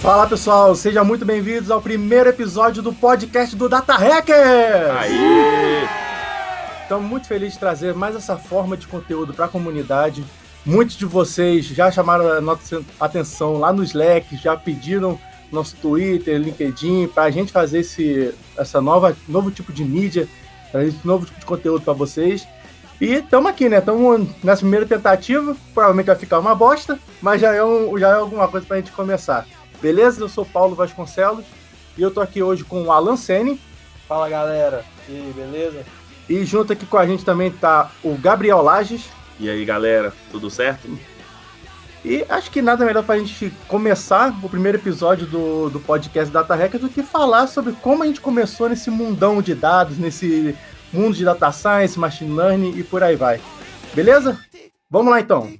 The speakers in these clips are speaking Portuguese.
Fala pessoal, sejam muito bem-vindos ao primeiro episódio do podcast do Data Hacker! Aí! Estamos muito felizes de trazer mais essa forma de conteúdo para a comunidade. Muitos de vocês já chamaram a nossa atenção lá no Slack, já pediram nosso Twitter, LinkedIn, para a gente fazer esse essa nova, novo tipo de mídia, esse novo tipo de conteúdo para vocês. E estamos aqui, né? Estamos nessa primeira tentativa. Provavelmente vai ficar uma bosta, mas já é, um, já é alguma coisa para a gente começar. Beleza? Eu sou Paulo Vasconcelos e eu tô aqui hoje com o Alan Sene. Fala galera, e aí, beleza? E junto aqui com a gente também tá o Gabriel Lages. E aí, galera, tudo certo? E acho que nada melhor para a gente começar o primeiro episódio do, do podcast Data Hacker do que falar sobre como a gente começou nesse mundão de dados, nesse mundo de data science, machine learning e por aí vai. Beleza? Vamos lá então.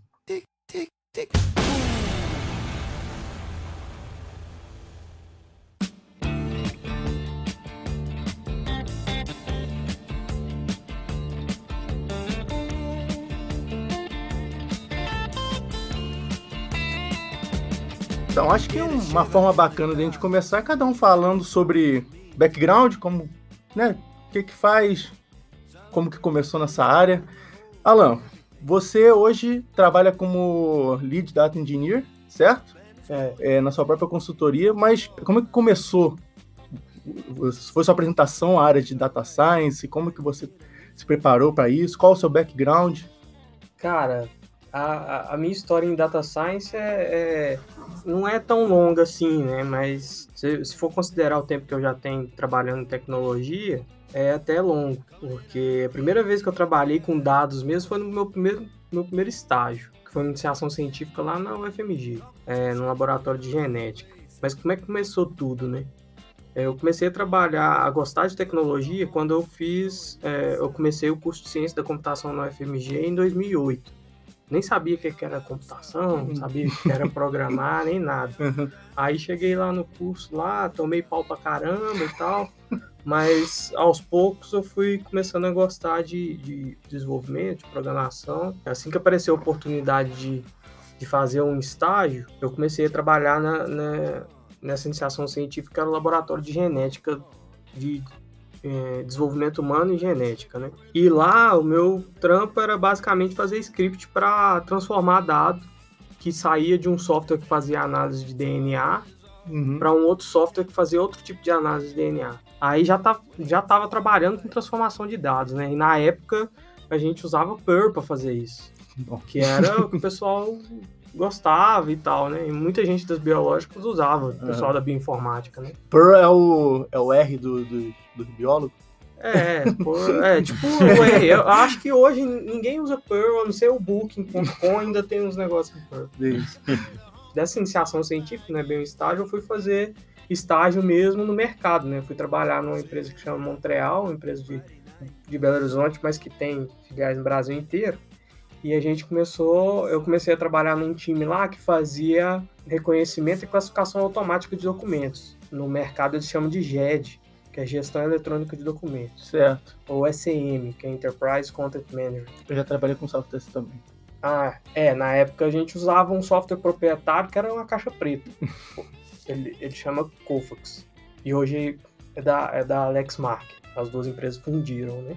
Então, acho que uma forma bacana de a gente começar é cada um falando sobre background, como, né, o que que faz, como que começou nessa área. Alan, você hoje trabalha como Lead Data Engineer, certo? É, É, na sua própria consultoria, mas como é que começou? Foi sua apresentação à área de Data Science? Como que você se preparou para isso? Qual o seu background? cara, a, a- a minha história em Data Science é, é- não é tão longa assim, né? Mas se, se for considerar o tempo que eu já tenho trabalhando em tecnologia, é até longo. Porque a primeira vez que eu trabalhei com dados mesmo foi no meu primeiro, meu primeiro estágio, que foi iniciação científica lá na UFMG, é, no laboratório de genética. Mas como é que começou tudo, né? É, Eu comecei a trabalhar, a gostar de tecnologia quando eu fiz, é, eu comecei o curso de ciência da computação na UFMG em 2008. Nem sabia o que que era computação, não sabia o que era programar, nem nada. Aí cheguei lá no curso lá, tomei pau pra caramba e tal, mas aos poucos eu fui começando a gostar de, de desenvolvimento, de programação. Assim que apareceu a oportunidade de, de fazer um estágio, eu comecei a trabalhar na, na- nessa iniciação científica no laboratório de genética de eh, desenvolvimento humano e genética, né? E lá o meu trampo era basicamente fazer script para transformar dado que saía de um software que fazia análise de DNA Uhum. para um outro software que fazia outro tipo de análise de DNA. Aí já tá, já estava trabalhando com transformação de dados, né? E na época a gente usava Perl para fazer isso, Bom. que era o que o pessoal gostava e tal, né? E muita gente das biológicas usava, o pessoal da bioinformática, né? Pearl é o, é o R do, do, do biólogo? É, pô, é tipo, ué, eu acho que hoje ninguém usa Perl, a não ser o Booking.com ainda tem uns negócios em Perl. Isso. Dessa iniciação científica, né, bem um estágio, eu fui fazer estágio mesmo no mercado, né? Fui trabalhar numa empresa que chama Montreal, uma empresa de, de Belo Horizonte, mas que tem filiais no Brasil inteiro. E a gente começou, eu comecei a trabalhar num time lá que fazia reconhecimento e classificação automática de documentos. No mercado eles chamam de GED, que é Gestão Eletrônica de Documentos, Certo. ou SM, que é Enterprise Content Manager. Eu já trabalhei com software desse também. Ah, é, na época a gente usava um software proprietário que era uma caixa preta. ele, ele chama Kofax. E hoje é da, é da Lexmark. As duas empresas fundiram, né?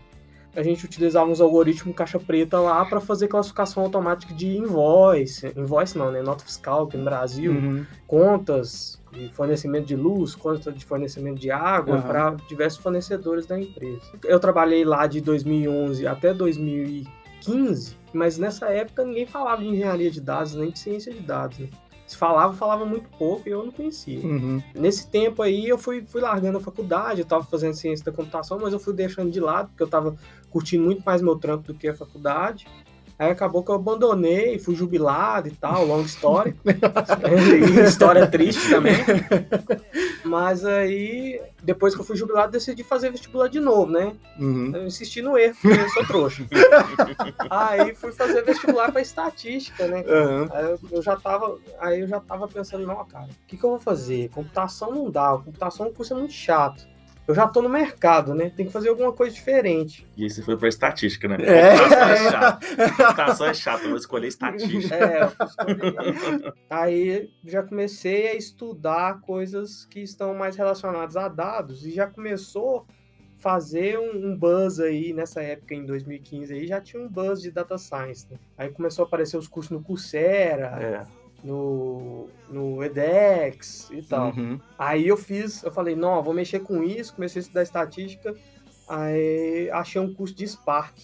A gente utilizava uns algoritmos caixa preta lá para fazer classificação automática de invoice. Invoice não, né? Nota fiscal aqui no Brasil. Uhum. Contas de fornecimento de luz, contas de fornecimento de água Aham. para diversos fornecedores da empresa. Eu trabalhei lá de 2011 até 2015, mas nessa época ninguém falava de engenharia de dados nem de ciência de dados. Né? Se falava, falava muito pouco e eu não conhecia. Uhum. Nesse tempo aí eu fui, fui largando a faculdade, eu tava fazendo ciência da computação, mas eu fui deixando de lado, porque eu tava curtindo muito mais meu trampo do que a faculdade. Aí acabou que eu abandonei, fui jubilado e tal, longa história. E história triste também. Mas aí, depois que eu fui jubilado, decidi fazer vestibular de novo, né? Uhum. Eu insisti no erro, porque eu sou trouxa. aí fui fazer vestibular para estatística, né? Uhum. Aí eu, eu já tava, aí eu já tava pensando, não, cara, o que, que eu vou fazer? Computação não dá, computação é um curso muito chato. Eu já tô no mercado, né? Tem que fazer alguma coisa diferente. E aí você foi pra estatística, né? É. Computação é chato. Computação é chato, eu vou escolher estatística. É, aí já comecei a estudar coisas que estão mais relacionadas a dados e já começou a fazer um, um buzz aí nessa época em 2015 aí já tinha um buzz de data science, né? Aí começou a aparecer os cursos no Coursera, É. no, no edX e tal. Uhum. Aí eu fiz, eu falei, não, vou mexer com isso, comecei a estudar estatística, aí achei um curso de Spark.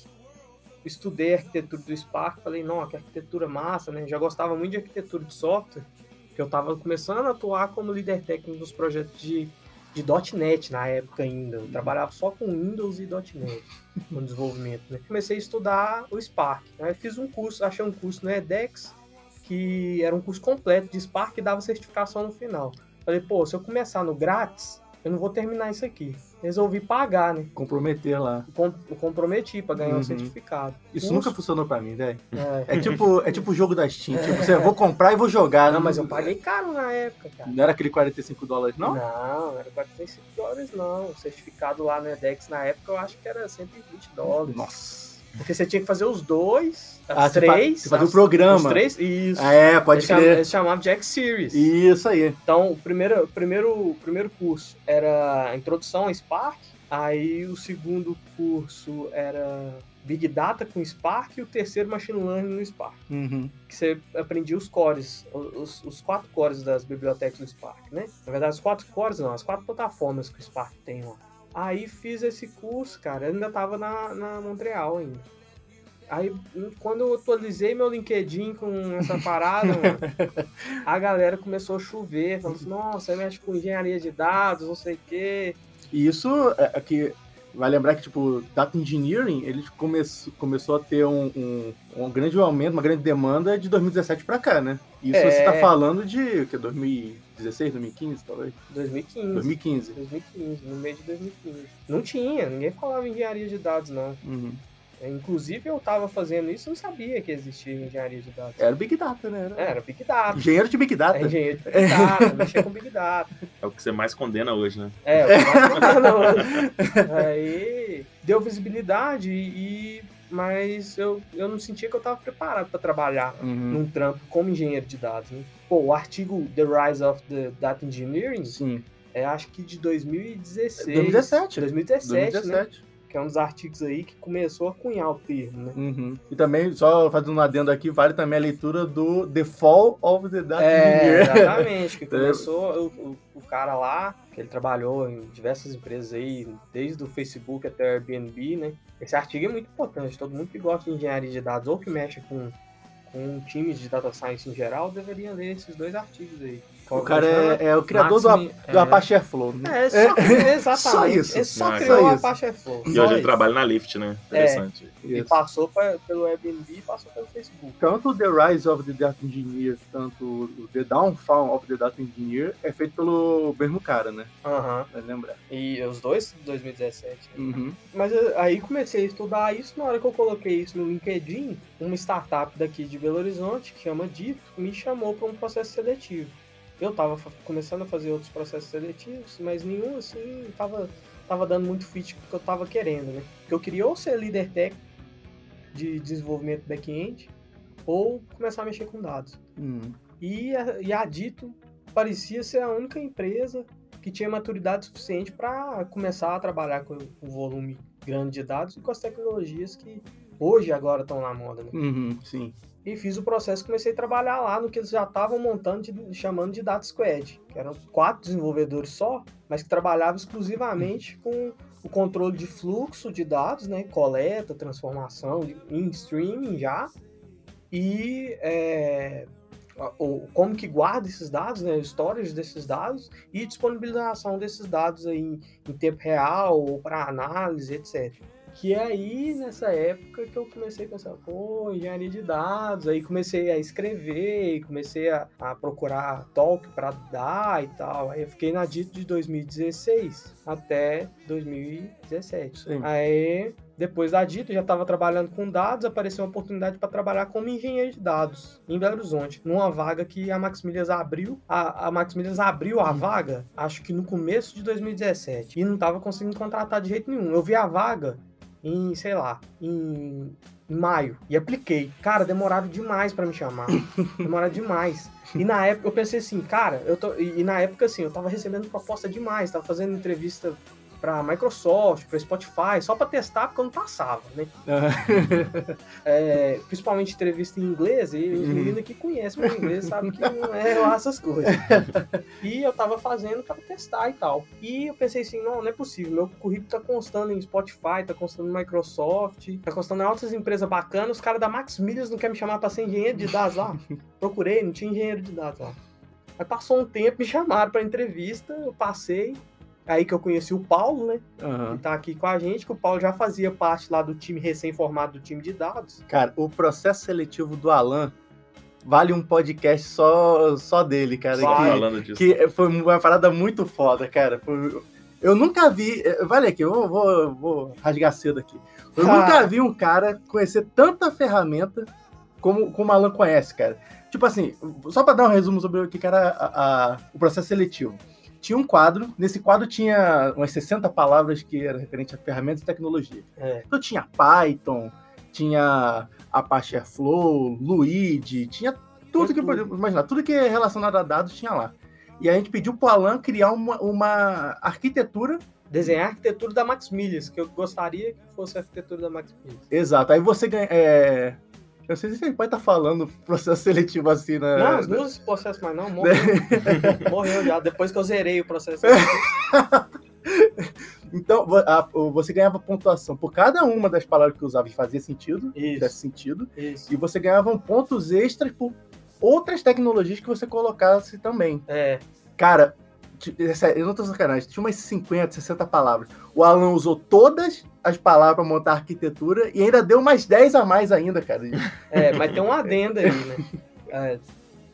Estudei a arquitetura do Spark, falei, não, que arquitetura massa, né? Já gostava muito de arquitetura de software, que eu estava começando a atuar como líder técnico dos projetos de, de .NET na época ainda. Eu trabalhava só com Windows e .NET no desenvolvimento, né? Comecei a estudar o Spark. Aí fiz um curso, achei um curso no edX, que era um curso completo de Spark e dava certificação no final. Falei, pô, se eu começar no grátis, eu não vou terminar isso aqui. Resolvi pagar, né? Comprometer lá. Com- comprometi para ganhar Uhum. um certificado. Isso Curso- nunca funcionou pra mim, velho. É. É tipo, é tipo o jogo da Steam. Tipo, você, vou comprar e vou jogar. Não, mas eu paguei caro na época, cara. Não era aquele 45 dólares, não? Não, não era 45 dólares, não. O certificado lá no EDEX na época eu acho que era 120 dólares. Nossa. Porque você tinha que fazer os dois, Ah, as fa- três. você fazia o programa. Os três? Isso. Ah, é, pode eles, crer. eles chamavam de X-Series. Isso aí. Então, o primeiro, primeiro, primeiro curso era Introdução a Spark, aí o segundo curso era Big Data com Spark e o terceiro Machine Learning no Spark, Uhum. que você aprendia os cores, os, os quatro cores das bibliotecas do Spark, né? Na verdade, os quatro cores não, as quatro plataformas que o Spark tem lá. Aí fiz esse curso, cara, eu ainda tava na, na Montreal ainda. Aí, quando eu atualizei meu LinkedIn com essa parada, mano, a galera começou a chover, falando assim, nossa, mexe com engenharia de dados, não sei o quê. E isso é é que vai lembrar que, tipo, Data Engineering, ele come começou a ter um, um, um grande aumento, uma grande demanda de 2017 pra cá, né? Isso É. você tá falando de o que, 2016, 2015, talvez? 2015. 2015. 2015, no meio de 2015. Não tinha, ninguém falava em engenharia de dados, não. Uhum. É, Inclusive, eu tava fazendo isso e não sabia que existia engenharia de dados. Era o Big Data, né? Era... É, Era Big Data. Engenheiro de Big Data. É engenheiro de Big Data, mexer com Big Data. É o que você mais condena hoje, né? É, eu tava falando. Aí deu visibilidade e. Mas eu, eu não sentia que eu tava preparado para trabalhar Uhum. num trampo como engenheiro de dados. Né? Pô, o artigo The Rise of the Data Engineering Sim. é acho que de 2016. 2017. 2017, né? 2017. Que é um dos artigos aí que começou a cunhar o termo, né? Uhum. E também, só fazendo um adendo aqui, vale também a leitura do The Fall of the Data É, Engineer. exatamente. Que começou o, o, o cara lá, que ele trabalhou em diversas empresas aí, desde o Facebook até o Airbnb, né? Esse artigo é muito importante. Todo mundo que gosta de engenharia de dados ou que mexe com, com times de data science em geral deveria ler esses dois artigos aí. O cara é, é o criador do, Maximi- do é. Apache Airflow, né? É, só, exatamente. Só isso. Ele só Ah, criou só o. Apache Airflow. E hoje ele trabalha na Lyft, né? Interessante. E Isso. passou pra- pelo Airbnb e passou pelo Facebook. Tanto o The Rise of the Data Engineer, tanto o The Downfall of the Data Engineer é feito pelo mesmo cara, né? Aham. Vai lembrar. E os dois de 2017. né? Uhum. Mas eu- aí comecei a estudar isso, na hora que eu coloquei isso no LinkedIn, uma startup daqui de Belo Horizonte, que chama Dito, me chamou para um processo seletivo. Eu estava começando a fazer outros processos seletivos, mas nenhum assim tava, tava dando muito fit que eu estava querendo, né? Porque eu queria ou ser líder técnico de desenvolvimento back-end, ou começar a mexer com dados. Uhum. E a, e a Dito parecia ser a única empresa que tinha maturidade suficiente para começar a trabalhar com o volume grande de dados e com as tecnologias que hoje agora estão na moda. Né? Uhum. Sim. E fiz o processo, comecei a trabalhar lá no que eles já estavam montando, de- chamando de Data Squad, que eram quatro desenvolvedores só, mas que trabalhavam exclusivamente com o controle de fluxo de dados, né, coleta, transformação em streaming já, e é, o, como que guarda esses dados, né, o storage desses dados e disponibilização desses dados aí em, em tempo real ou para análise, etc. Que é aí, nessa época, que eu comecei a pensar, pô, engenharia de dados, aí comecei a escrever, comecei a, a procurar talk para dar e tal. Aí eu fiquei na Dito de 2016 até 2017. Sim. Aí depois da Dita, já estava trabalhando com dados, apareceu uma oportunidade para trabalhar como engenheiro de dados em Belo Horizonte, numa vaga que a Maximilias abriu. A, a Maximilias abriu a vaga, acho que no começo de 2017, e não estava conseguindo contratar de jeito nenhum. Eu vi a vaga em, sei lá, em, maio e apliquei. Cara, demoraram demais para me chamar. demoraram demais. E na época eu pensei assim, cara, eu tô. E, e na época assim, eu tava recebendo proposta demais, tava fazendo entrevista para Microsoft, para Spotify, só para testar porque eu não passava, né? é, principalmente entrevista em inglês, e os uhum. meninos que conhecem o inglês sabem que não é lá essas coisas. e eu tava fazendo para testar e tal. E eu pensei assim, não, não é possível, meu currículo tá constando em Spotify, tá constando em Microsoft, tá constando em outras empresas bacanas, os caras da Max Milhas não querem me chamar para ser engenheiro de dados lá. Procurei, não tinha engenheiro de dados lá. Aí passou um tempo, me chamaram para entrevista, eu passei, Aí que eu conheci o Paulo, né? Uhum. Que tá aqui com a gente, que o Paulo já fazia parte lá do time recém-formado do time de dados. Cara, o processo seletivo do Alan vale um podcast só, só dele, cara. Só que, falando disso. Que foi uma parada muito foda, cara. Foi, eu nunca vi. Vale aqui, eu vou, vou, vou rasgar cedo aqui. Eu ah. nunca vi um cara conhecer tanta ferramenta como, como o Alan conhece, cara. Tipo assim, só para dar um resumo sobre o que era a, a, o processo seletivo tinha um quadro. Nesse quadro tinha umas 60 palavras que eram referentes a ferramentas e tecnologia. É. Então tinha Python, tinha Apache Airflow, Luigi, tinha tudo que eu imaginar, tudo que é relacionado a dados tinha lá. E a gente pediu pro Alan criar uma, uma arquitetura desenhar a arquitetura da Max Milhas, que eu gostaria que fosse a arquitetura da Max Milhas. Exato. Aí você ganha. É... Eu não sei se ele pode estar tá falando processo seletivo assim, né? Não, não usa esse processo mais não, morreu. morreu já, depois que eu zerei o processo Então, a, você ganhava pontuação por cada uma das palavras que usava e fazia sentido, Isso. fizesse sentido. Isso. E você ganhava pontos extras por outras tecnologias que você colocasse também. É. Cara, eu não tô sacanagem, tinha umas 50, 60 palavras. O Alan usou todas as palavras para montar a arquitetura e ainda deu mais 10 a mais ainda, cara. É, mas tem um adendo aí, né? É,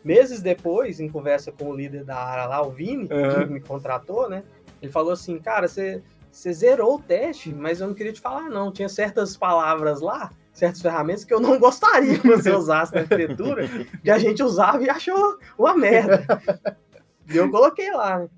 meses depois, em conversa com o líder da área lá, o Vini, uhum. que me contratou, né? Ele falou assim, cara, você, você zerou o teste, mas eu não queria te falar, não. Tinha certas palavras lá, certas ferramentas que eu não gostaria que você usasse na arquitetura, que a gente usava e achou uma merda. E eu coloquei lá, né?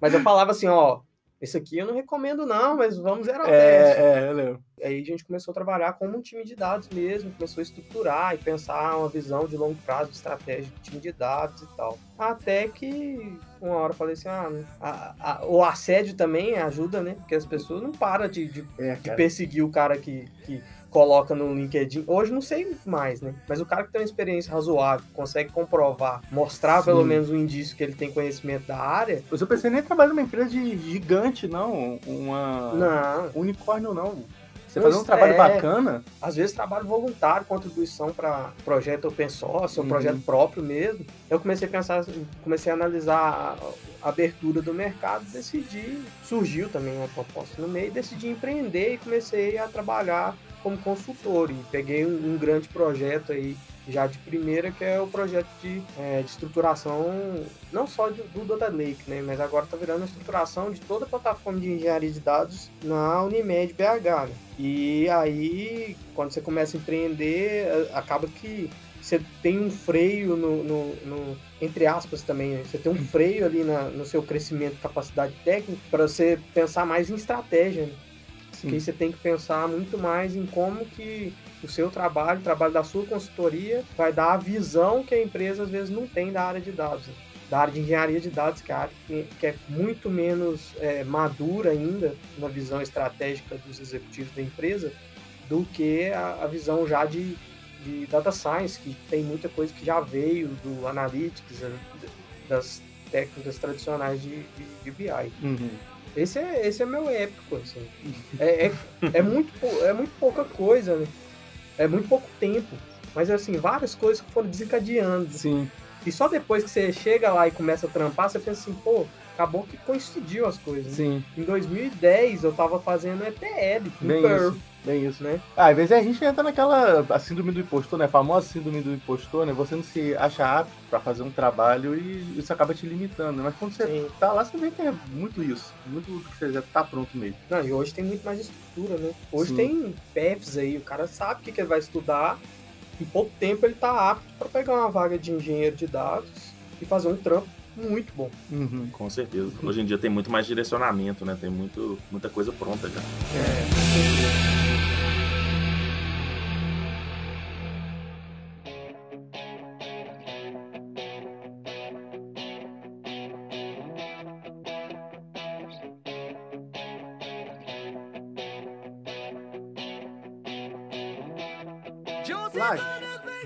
Mas eu falava assim, ó, esse aqui eu não recomendo não, mas vamos zerar o é, teste. É, eu lembro. Aí a gente começou a trabalhar como um time de dados mesmo, começou a estruturar e pensar uma visão de longo prazo, de estratégia de time de dados e tal. Até que uma hora eu falei assim, ah, a, a, o assédio também ajuda, né? Porque as pessoas não param de, de, é, de perseguir o cara que, que coloca no LinkedIn. Hoje não sei mais, né? Mas o cara que tem uma experiência razoável, consegue comprovar, mostrar Sim. pelo menos um indício que ele tem conhecimento da área. Eu pensei nem trabalhar numa empresa de gigante, não. Uma. Não. Unicórnio, não. Você fazer um trabalho é, bacana. Às vezes trabalho voluntário, contribuição para projeto open source, ou uhum. projeto próprio mesmo. Eu comecei a pensar, comecei a analisar a abertura do mercado, decidi, surgiu também uma proposta no meio, decidi empreender e comecei a trabalhar como consultor e peguei um, um grande projeto aí já de primeira, que é o projeto de, é, de estruturação, não só do, do Data Lake, né, mas agora está virando a estruturação de toda a plataforma de engenharia de dados na Unimed BH. Né? E aí, quando você começa a empreender, acaba que você tem um freio no, no, no entre aspas também, né? você tem um freio ali na, no seu crescimento, capacidade técnica, para você pensar mais em estratégia. Né? Porque você tem que pensar muito mais em como que o seu trabalho, o trabalho da sua consultoria, vai dar a visão que a empresa às vezes não tem da área de dados. Né? Da área de engenharia de dados, que é, área que é muito menos é, madura ainda na visão estratégica dos executivos da empresa, do que a, a visão já de, de data science, que tem muita coisa que já veio do analytics, né? das técnicas tradicionais de, de, de BI. Uhum. Esse é, esse é meu épico, assim. É, é, é, muito, é muito pouca coisa, né? É muito pouco tempo. Mas, assim, várias coisas que foram desencadeando. Sim. E só depois que você chega lá e começa a trampar, você pensa assim, pô, acabou que coincidiu as coisas. Né? Sim. Em 2010 eu tava fazendo ETL em Bem Perl, isso. Bem isso, né? Ah, às vezes a gente entra naquela a síndrome do impostor, né? A famosa síndrome do impostor, né? Você não se acha apto pra fazer um trabalho e isso acaba te limitando. né? Mas quando você Sim. tá lá, você vê que é muito isso. Muito que você já tá pronto mesmo. Não, e hoje tem muito mais estrutura, né? Hoje Sim. tem PEFs aí, o cara sabe o que, que ele vai estudar, em pouco tempo ele tá apto para pegar uma vaga de engenheiro de dados e fazer um trampo muito bom. Uhum. Com certeza. Hoje em dia tem muito mais direcionamento, né? Tem muito, muita coisa pronta já. É, com certeza.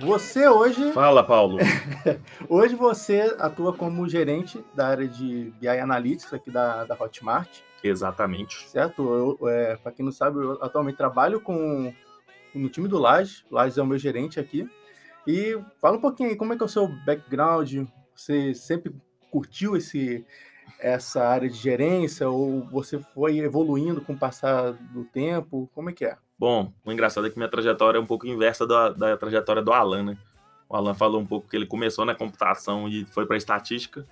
Você hoje, Fala, Paulo. hoje você atua como gerente da área de BI Analytics aqui da, da Hotmart, Exatamente. certo? É, para quem não sabe, eu atualmente trabalho com no time do Laje. Laje é o meu gerente aqui. E fala um pouquinho aí, como é que é o seu background? Você sempre curtiu esse essa área de gerência ou você foi evoluindo com o passar do tempo? Como é que é? Bom, o engraçado é que minha trajetória é um pouco inversa da, da trajetória do Alan, né? O Alan falou um pouco que ele começou na computação e foi para estatística.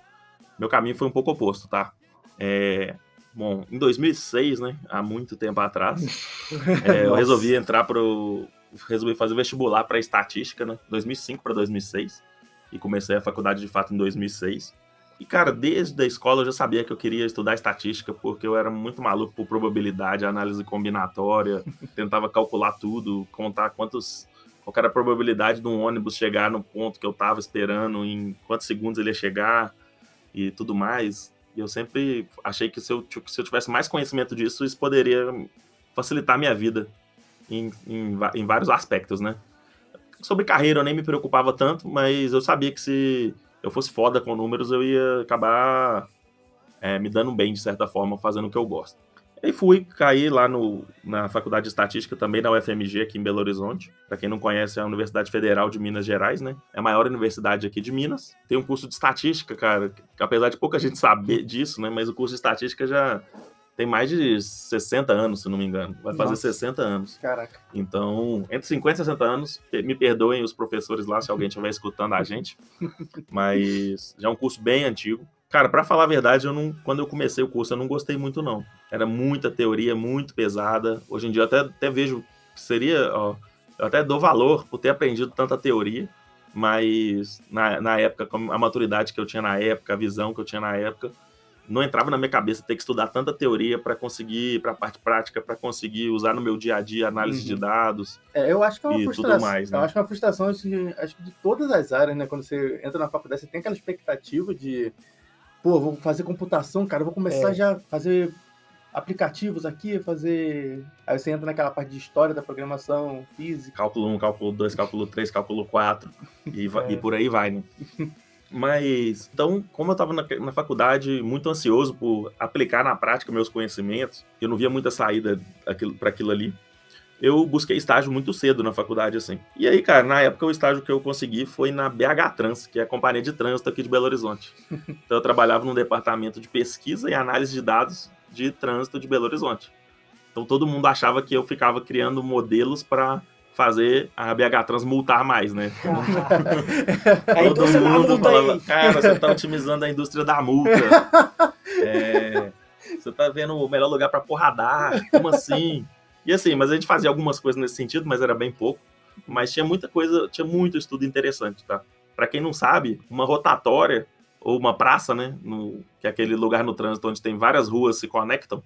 Meu caminho foi um pouco oposto, tá? É, bom, em 2006, né? Há muito tempo atrás, é, eu resolvi entrar pro. Resolvi fazer vestibular para estatística, né? 2005 para 2006. E comecei a faculdade de fato em 2006. E, cara, desde a escola eu já sabia que eu queria estudar estatística, porque eu era muito maluco por probabilidade, análise combinatória, tentava calcular tudo, contar quantos. Qual era a probabilidade de um ônibus chegar no ponto que eu tava esperando, em quantos segundos ele ia chegar e tudo mais. E eu sempre achei que se eu, se eu tivesse mais conhecimento disso, isso poderia facilitar a minha vida em, em, em vários aspectos, né? Sobre carreira eu nem me preocupava tanto, mas eu sabia que se eu fosse foda com números, eu ia acabar é, me dando bem, de certa forma, fazendo o que eu gosto. E fui, caí lá no, na Faculdade de Estatística, também na UFMG, aqui em Belo Horizonte. Para quem não conhece, é a Universidade Federal de Minas Gerais, né? É a maior universidade aqui de Minas. Tem um curso de estatística, cara, que apesar de pouca gente saber disso, né? Mas o curso de estatística já tem mais de 60 anos, se não me engano. Vai fazer Nossa. 60 anos. Caraca. Então, entre 50 e 60 anos, me perdoem os professores lá se alguém estiver escutando a gente, mas já é um curso bem antigo. Cara, pra falar a verdade, eu não, quando eu comecei o curso, eu não gostei muito não. Era muita teoria, muito pesada. Hoje em dia eu até, até vejo que seria, ó, eu até dou valor por ter aprendido tanta teoria, mas na, na época, a maturidade que eu tinha na época, a visão que eu tinha na época, não entrava na minha cabeça ter que estudar tanta teoria para conseguir, para a parte prática, para conseguir usar no meu dia a dia análise Uhum. de dados. É, eu acho que é uma tudo frustração. mais, né? Eu acho que é uma frustração assim, acho que de todas as áreas, né? Quando você entra na faculdade, você tem aquela expectativa de, pô, vou fazer computação, cara, eu vou começar É. já a fazer aplicativos aqui, fazer. Aí você entra naquela parte de história da programação, física. Cálculo 1, cálculo 2, cálculo 3, cálculo 4 e, É. e por aí vai, né? Mas, então, como eu estava na, na faculdade muito ansioso por aplicar na prática meus conhecimentos, eu não via muita saída para aquilo ali, eu busquei estágio muito cedo na faculdade, assim. E aí, cara, na época o estágio que eu consegui foi na BH Trans, que é a companhia de trânsito aqui de Belo Horizonte. Então eu trabalhava num departamento de pesquisa e análise de dados de trânsito de Belo Horizonte. Então todo mundo achava que eu ficava criando modelos para fazer a BH Trans multar mais, né? Aí Todo então mundo multa falava, aí. cara, você tá otimizando a indústria da multa. É, você tá vendo o melhor lugar pra porradar, como assim? E assim, mas a gente fazia algumas coisas nesse sentido, mas era bem pouco. Mas tinha muita coisa, tinha muito estudo interessante, tá? Pra quem não sabe, uma rotatória, ou uma praça, né? No, que é aquele lugar no trânsito onde tem várias ruas se conectam.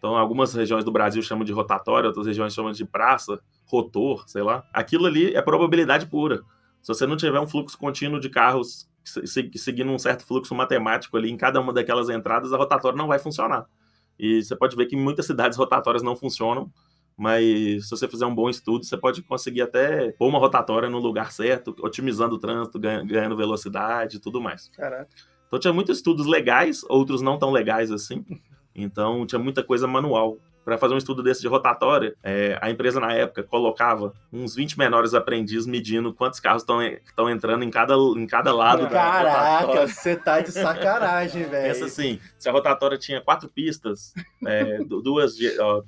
Então, algumas regiões do Brasil chamam de rotatória, outras regiões chamam de praça, rotor, sei lá. Aquilo ali é probabilidade pura. Se você não tiver um fluxo contínuo de carros se- se- seguindo um certo fluxo matemático ali em cada uma daquelas entradas, a rotatória não vai funcionar. E você pode ver que em muitas cidades rotatórias não funcionam, mas se você fizer um bom estudo, você pode conseguir até pôr uma rotatória no lugar certo, otimizando o trânsito, ganha- ganhando velocidade e tudo mais. Caraca. Então tinha muitos estudos legais, outros não tão legais assim. Então tinha muita coisa manual para fazer um estudo desse de rotatória, é, a empresa na época colocava uns 20 menores aprendizes medindo quantos carros estão entrando em cada, em cada lado Caraca, você tá de sacanagem, velho. Pensa assim, se a rotatória tinha quatro pistas, é, duas, ó,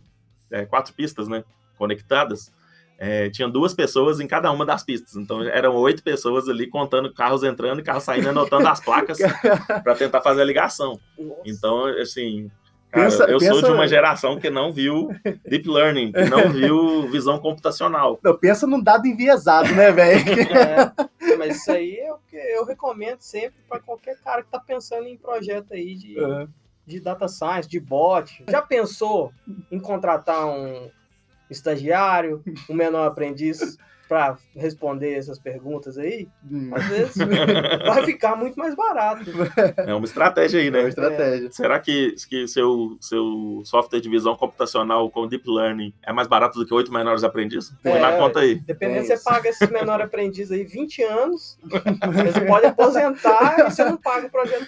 é, quatro pistas, né, conectadas, é, tinha duas pessoas em cada uma das pistas. Então eram oito pessoas ali contando carros entrando e carros saindo, anotando as placas para tentar fazer a ligação. Então, assim, Cara, pensa, eu pensa... sou de uma geração que não viu deep learning, que não viu visão computacional. Não, pensa num dado enviesado, né, velho? É, mas isso aí é o que eu recomendo sempre para qualquer cara que está pensando em projeto aí de, uhum. de data science, de bot. Já pensou em contratar um estagiário, um menor aprendiz para responder essas perguntas aí, hum. às vezes vai ficar muito mais barato. É uma estratégia aí, né? É uma estratégia. É. Será que, que seu, seu software de visão computacional com Deep Learning é mais barato do que oito menores aprendizes? Põe é, na conta aí. Dependendo, é você paga esses menores aprendizes aí 20 anos, você pode aposentar e você não paga o projeto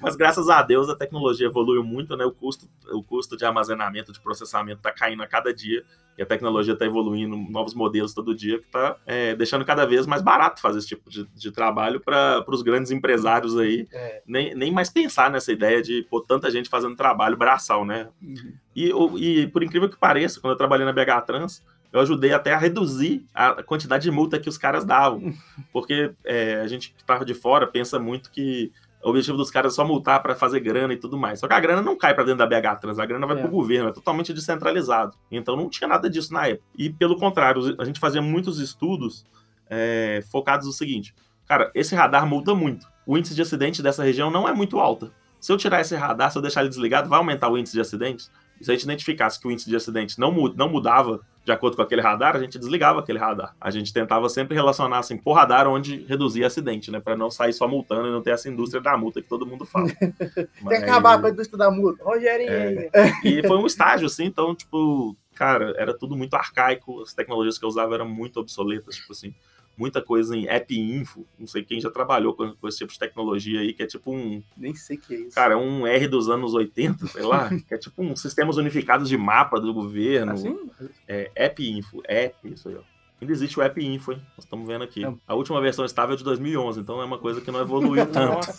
Mas graças a Deus a tecnologia evoluiu muito, né? O custo, o custo de armazenamento, de processamento está caindo a cada dia e a tecnologia está evoluindo, novos modelos todo dia, que está é, deixando cada vez mais barato fazer esse tipo de, de trabalho para os grandes empresários aí, é. nem, nem mais pensar nessa ideia de pô, tanta gente fazendo trabalho braçal, né? Uhum. E, e por incrível que pareça, quando eu trabalhei na BH Trans, eu ajudei até a reduzir a quantidade de multa que os caras davam, porque é, a gente que estava de fora pensa muito que o objetivo dos caras é só multar para fazer grana e tudo mais. Só que a grana não cai para dentro da BH Trans, a grana vai é. para o governo, é totalmente descentralizado. Então não tinha nada disso na época. E pelo contrário, a gente fazia muitos estudos é, focados no seguinte: cara, esse radar multa muito. O índice de acidente dessa região não é muito alto. Se eu tirar esse radar, se eu deixar ele desligado, vai aumentar o índice de acidentes? se a gente identificasse que o índice de acidentes não, não mudava de acordo com aquele radar, a gente desligava aquele radar. A gente tentava sempre relacionar assim, por radar onde reduzia acidente, né? Para não sair só multando e não ter essa indústria da multa que todo mundo fala. Tem que acabar com a indústria da multa. Rogerinho. É, e foi um estágio, assim, então, tipo, cara, era tudo muito arcaico, as tecnologias que eu usava eram muito obsoletas, tipo assim muita coisa em app info. Não sei quem já trabalhou com, com, esse tipo de tecnologia aí, que é tipo um. Nem sei que é isso. Cara, um R dos anos 80, sei lá. que é tipo um sistemas unificados de mapa do governo. Assim? É, app info. App, isso aí, ó. Ainda existe o App Info, hein? Nós estamos vendo aqui. É. A última versão estável é de 2011, então é uma coisa que não evoluiu tanto.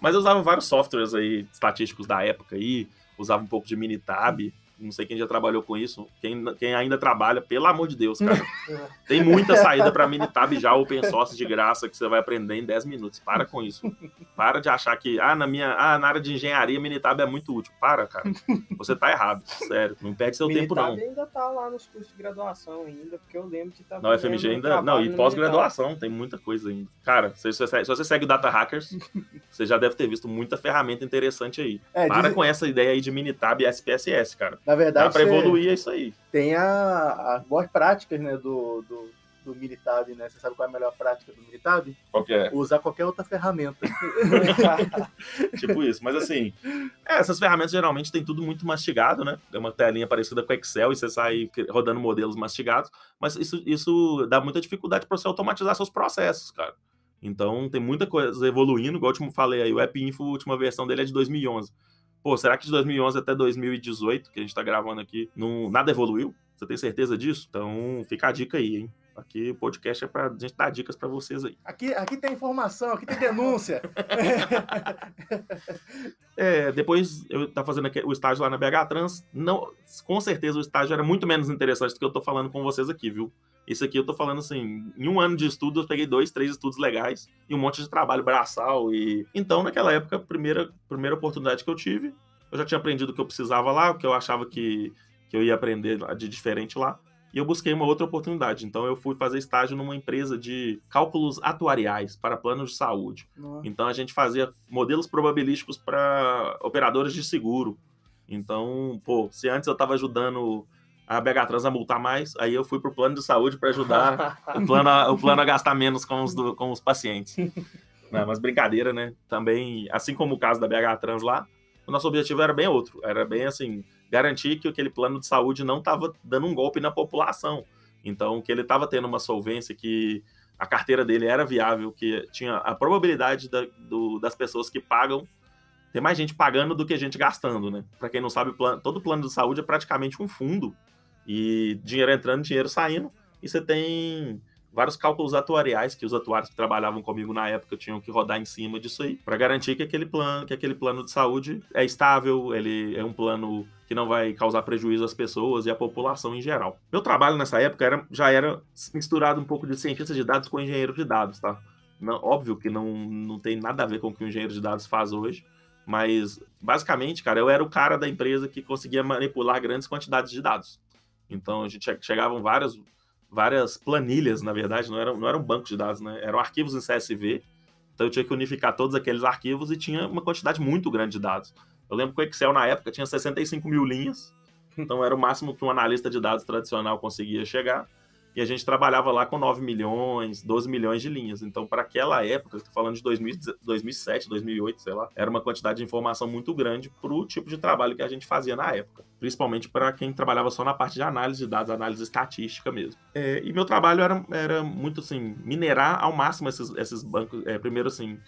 Mas eu usava vários softwares aí, estatísticos da época aí, usava um pouco de Minitab, não sei quem já trabalhou com isso. Quem, quem ainda trabalha, pelo amor de Deus, cara. Tem muita saída para Minitab já open source de graça que você vai aprender em 10 minutos. Para com isso. Para de achar que, ah, na minha, ah, na área de engenharia, Minitab é muito útil. Para, cara. Você tá errado. Sério. Não perde seu Minitab tempo, não. ainda tá lá nos cursos de graduação ainda, porque eu lembro que tá. Não, FMG ainda. Não, e pós-graduação, tem muita coisa ainda. Cara, se você, se você segue o Data Hackers, você já deve ter visto muita ferramenta interessante aí. É, Para diz... com essa ideia aí de Minitab e SPSS, cara. Na verdade, Dá para evoluir é isso aí. Tem a, as boas práticas, né, do, do, do Militab, né? Você sabe qual é a melhor prática do Militab? Qual é? Usar qualquer outra ferramenta. tipo isso. Mas assim, é, essas ferramentas geralmente tem tudo muito mastigado, né? É uma telinha parecida com Excel e você sai rodando modelos mastigados. Mas isso, isso dá muita dificuldade para você automatizar seus processos, cara. Então tem muita coisa evoluindo, igual eu te falei aí, o App Info, a última versão dele é de 2011 pô, será que de 2011 até 2018, que a gente tá gravando aqui, não, nada evoluiu? Você tem certeza disso? Então fica a dica aí, hein? Aqui o podcast é pra gente dar dicas para vocês aí. Aqui, aqui tem informação, aqui tem denúncia. é, depois eu tava fazendo o estágio lá na BH Trans, não, com certeza o estágio era muito menos interessante do que eu tô falando com vocês aqui, viu? Isso aqui eu tô falando assim, em um ano de estudo eu peguei dois, três estudos legais e um monte de trabalho braçal e então naquela época, a primeira primeira oportunidade que eu tive, eu já tinha aprendido o que eu precisava lá, o que eu achava que, que eu ia aprender de diferente lá. E eu busquei uma outra oportunidade. Então eu fui fazer estágio numa empresa de cálculos atuariais para planos de saúde. Nossa. Então a gente fazia modelos probabilísticos para operadoras de seguro. Então, pô, se antes eu estava ajudando a BH Trans a multar mais, aí eu fui pro plano de saúde para ajudar o, plano a, o plano a gastar menos com os, do, com os pacientes. Não, mas brincadeira, né? Também, assim como o caso da BH Trans lá, o nosso objetivo era bem outro. Era bem assim, garantir que aquele plano de saúde não estava dando um golpe na população. Então, que ele estava tendo uma solvência, que a carteira dele era viável, que tinha a probabilidade da, do, das pessoas que pagam tem mais gente pagando do que gente gastando, né? Para quem não sabe, plano, todo plano de saúde é praticamente um fundo e dinheiro entrando, dinheiro saindo, e você tem vários cálculos atuariais que os atuários que trabalhavam comigo na época tinham que rodar em cima disso aí, para garantir que aquele plano, que aquele plano de saúde é estável, ele é um plano que não vai causar prejuízo às pessoas e à população em geral. Meu trabalho nessa época era, já era misturado um pouco de cientista de dados com engenheiro de dados, tá? Não, óbvio que não, não tem nada a ver com o que o engenheiro de dados faz hoje, mas basicamente, cara, eu era o cara da empresa que conseguia manipular grandes quantidades de dados. Então a gente chegavam várias várias planilhas, na verdade, não eram, não eram bancos de dados, né? Eram arquivos em CSV. Então eu tinha que unificar todos aqueles arquivos e tinha uma quantidade muito grande de dados. Eu lembro que o Excel na época tinha 65 mil linhas, então era o máximo que um analista de dados tradicional conseguia chegar. E a gente trabalhava lá com 9 milhões, 12 milhões de linhas. Então, para aquela época, estou falando de 2000, 2007, 2008, sei lá, era uma quantidade de informação muito grande para o tipo de trabalho que a gente fazia na época. Principalmente para quem trabalhava só na parte de análise de dados, análise estatística mesmo. É, e meu trabalho era, era muito assim, minerar ao máximo esses, esses bancos. É, primeiro, assim,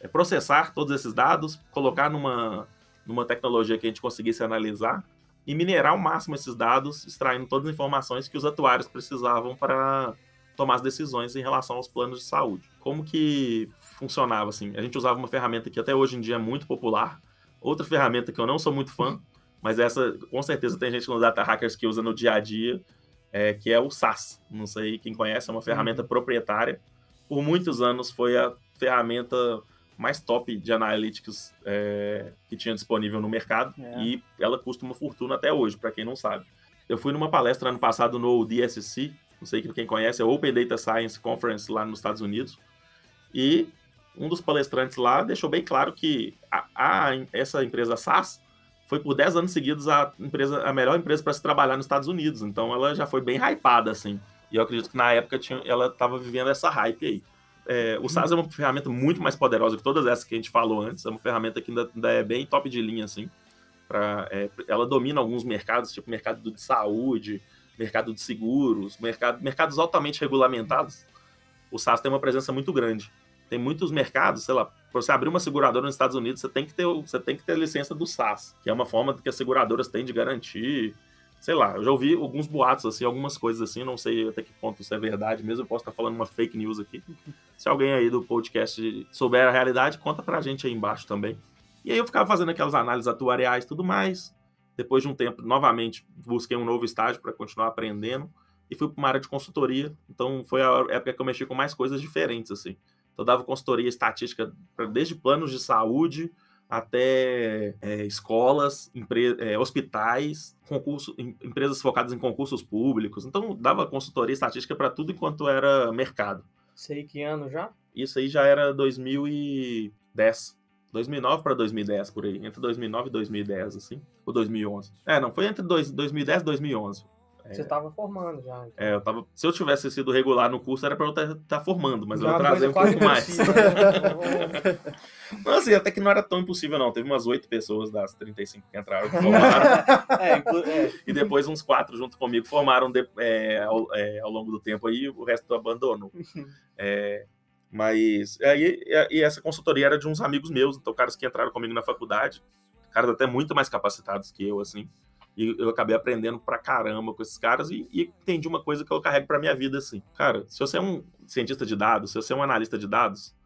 é processar todos esses dados, colocar numa, numa tecnologia que a gente conseguisse analisar e minerar ao máximo esses dados, extraindo todas as informações que os atuários precisavam para tomar as decisões em relação aos planos de saúde. Como que funcionava assim? A gente usava uma ferramenta que até hoje em dia é muito popular, outra ferramenta que eu não sou muito fã, mas essa com certeza tem gente no Data Hackers que usa no dia a dia, é, que é o SAS. Não sei quem conhece, é uma ferramenta uhum. proprietária. Por muitos anos foi a ferramenta mais top de analytics é, que tinha disponível no mercado é. e ela custa uma fortuna até hoje, para quem não sabe. Eu fui numa palestra ano passado no DSC, não sei quem conhece, é Open Data Science Conference lá nos Estados Unidos, e um dos palestrantes lá deixou bem claro que a, a essa empresa SaaS foi por 10 anos seguidos a, empresa, a melhor empresa para se trabalhar nos Estados Unidos, então ela já foi bem hypada, assim. E eu acredito que na época tinha, ela estava vivendo essa hype aí. É, o SAS é uma ferramenta muito mais poderosa que todas essas que a gente falou antes. É uma ferramenta que ainda, ainda é bem top de linha, assim. Pra, é, ela domina alguns mercados, tipo mercado de saúde, mercado de seguros, mercado, mercados altamente regulamentados. O SAS tem uma presença muito grande. Tem muitos mercados, sei lá, para você abrir uma seguradora nos Estados Unidos, você tem que ter, você tem que ter a licença do SAS, que é uma forma que as seguradoras têm de garantir sei lá, eu já ouvi alguns boatos, assim, algumas coisas assim, não sei até que ponto isso é verdade mesmo, eu posso estar falando uma fake news aqui. Se alguém aí do podcast souber a realidade, conta pra gente aí embaixo também. E aí eu ficava fazendo aquelas análises atuariais e tudo mais. Depois de um tempo, novamente, busquei um novo estágio para continuar aprendendo e fui para uma área de consultoria. Então foi a época que eu mexi com mais coisas diferentes, assim. Então, eu dava consultoria estatística desde planos de saúde, até é, escolas, é, hospitais, concurso, em, empresas focadas em concursos públicos. Então, dava consultoria estatística para tudo enquanto era mercado. Sei que ano já? Isso aí já era 2010. 2009 para 2010, por aí. Entre 2009 e 2010, assim. Ou 2011. É, não, foi entre dois, 2010 e 2011. Você estava formando já. Então. É, eu tava, se eu tivesse sido regular no curso, era para eu estar tá formando, mas já, eu trazei um pouco mais. Né? não, assim, até que não era tão impossível, não. Teve umas oito pessoas das 35 que entraram que formaram. é, é. E depois uns quatro junto comigo formaram de, é, ao, é, ao, longo do tempo aí, o resto abandonou. É, mas aí e essa consultoria era de uns amigos meus, então caras que entraram comigo na faculdade, caras até muito mais capacitados que eu, assim. E eu acabei aprendendo pra caramba com esses caras e, e entendi uma coisa que eu carrego pra minha vida assim. Cara, se você é um cientista de dados, se você é um analista de dados,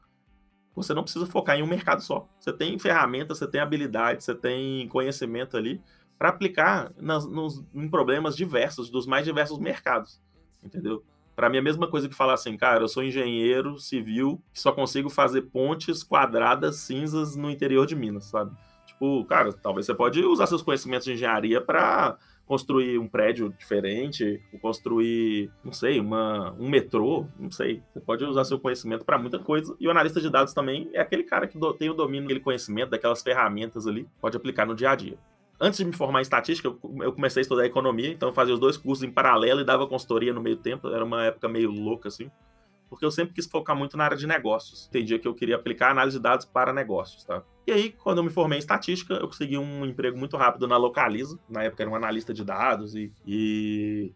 você não precisa focar em um mercado só. Você tem ferramentas, você tem habilidade, você tem conhecimento ali para aplicar nas, nos, em problemas diversos, dos mais diversos mercados. Entendeu? Para mim é a mesma coisa que falar assim, cara, eu sou engenheiro civil que só consigo fazer pontes quadradas cinzas no interior de Minas, sabe? Tipo, cara, talvez você pode usar seus conhecimentos de engenharia para construir um prédio diferente, construir, não sei, uma, um metrô, não sei. Você pode usar seu conhecimento para muita coisa. E o analista de dados também é aquele cara que do, tem o domínio aquele conhecimento, daquelas ferramentas ali, pode aplicar no dia a dia. Antes de me formar em estatística, eu comecei a estudar economia, então eu fazia os dois cursos em paralelo e dava consultoria no meio tempo. Era uma época meio louca, assim porque eu sempre quis focar muito na área de negócios. Entendia que eu queria aplicar análise de dados para negócios, tá? E aí, quando eu me formei em estatística, eu consegui um emprego muito rápido na Localiza. Na época era um analista de dados e, e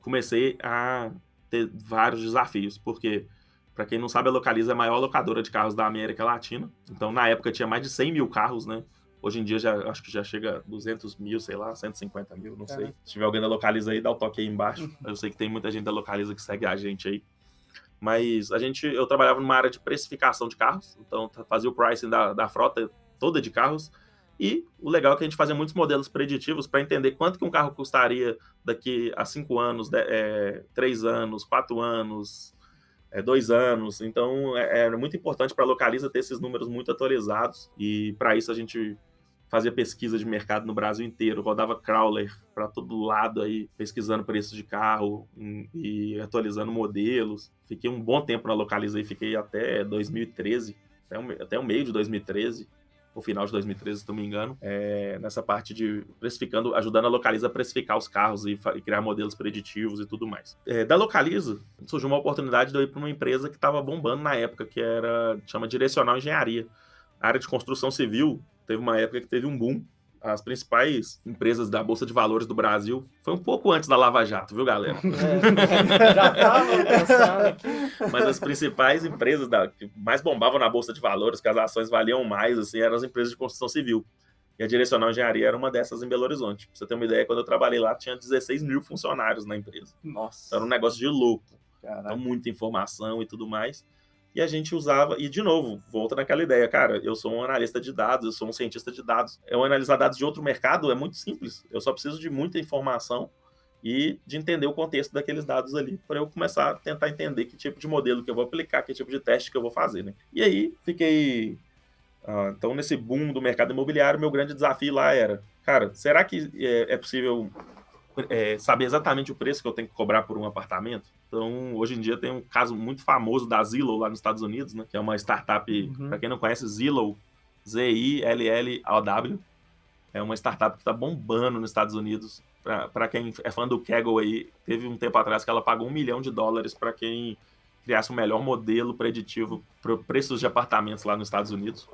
comecei a ter vários desafios, porque Para quem não sabe, a Localiza é a maior locadora de carros da América Latina. Então, na época, tinha mais de 100 mil carros, né? Hoje em dia, já, acho que já chega a 200 mil, sei lá, 150 mil, não sei. Se tiver alguém da Localiza aí, dá o toque aí embaixo. Eu sei que tem muita gente da Localiza que segue a gente aí. Mas a gente, eu trabalhava numa área de precificação de carros, então fazia o pricing da, da frota toda de carros. E o legal é que a gente fazia muitos modelos preditivos para entender quanto que um carro custaria daqui a cinco anos, é, três anos, quatro anos, é, dois anos. Então é, é muito importante para a Localiza ter esses números muito atualizados. E para isso a gente fazia pesquisa de mercado no Brasil inteiro, rodava crawler para todo lado aí, pesquisando preços de carro e atualizando modelos. Fiquei um bom tempo na Localiza e fiquei até 2013, até o, até o meio de 2013 o final de 2013, se não me engano, é, nessa parte de precificando, ajudando a Localiza a precificar os carros e, e criar modelos preditivos e tudo mais. É, da Localiza, surgiu uma oportunidade de eu ir para uma empresa que estava bombando na época, que era, chama Direcional Engenharia. A área de construção civil teve uma época que teve um boom as principais empresas da Bolsa de Valores do Brasil. Foi um pouco antes da Lava Jato, viu, galera? É, já tava aqui. Mas as principais empresas da, que mais bombavam na Bolsa de Valores, que as ações valiam mais, assim, eram as empresas de construção civil. E a Direcional Engenharia era uma dessas em Belo Horizonte. Pra você ter uma ideia, quando eu trabalhei lá, tinha 16 mil funcionários na empresa. Nossa. Então, era um negócio de louco. Então, muita informação e tudo mais e a gente usava, e de novo, volta naquela ideia, cara, eu sou um analista de dados, eu sou um cientista de dados. Eu analisar dados de outro mercado é muito simples, eu só preciso de muita informação e de entender o contexto daqueles dados ali, para eu começar a tentar entender que tipo de modelo que eu vou aplicar, que tipo de teste que eu vou fazer, né? E aí, fiquei... Ah, então, nesse boom do mercado imobiliário, meu grande desafio lá era, cara, será que é, é possível é, saber exatamente o preço que eu tenho que cobrar por um apartamento. Então, hoje em dia tem um caso muito famoso da Zillow lá nos Estados Unidos, né? Que é uma startup, uhum. para quem não conhece, Zillow, Z-I-L-L-O-W. É uma startup que está bombando nos Estados Unidos. Para quem é fã do Kaggle aí, teve um tempo atrás que ela pagou um milhão de dólares para quem criasse o um melhor modelo preditivo para preços de apartamentos lá nos Estados Unidos.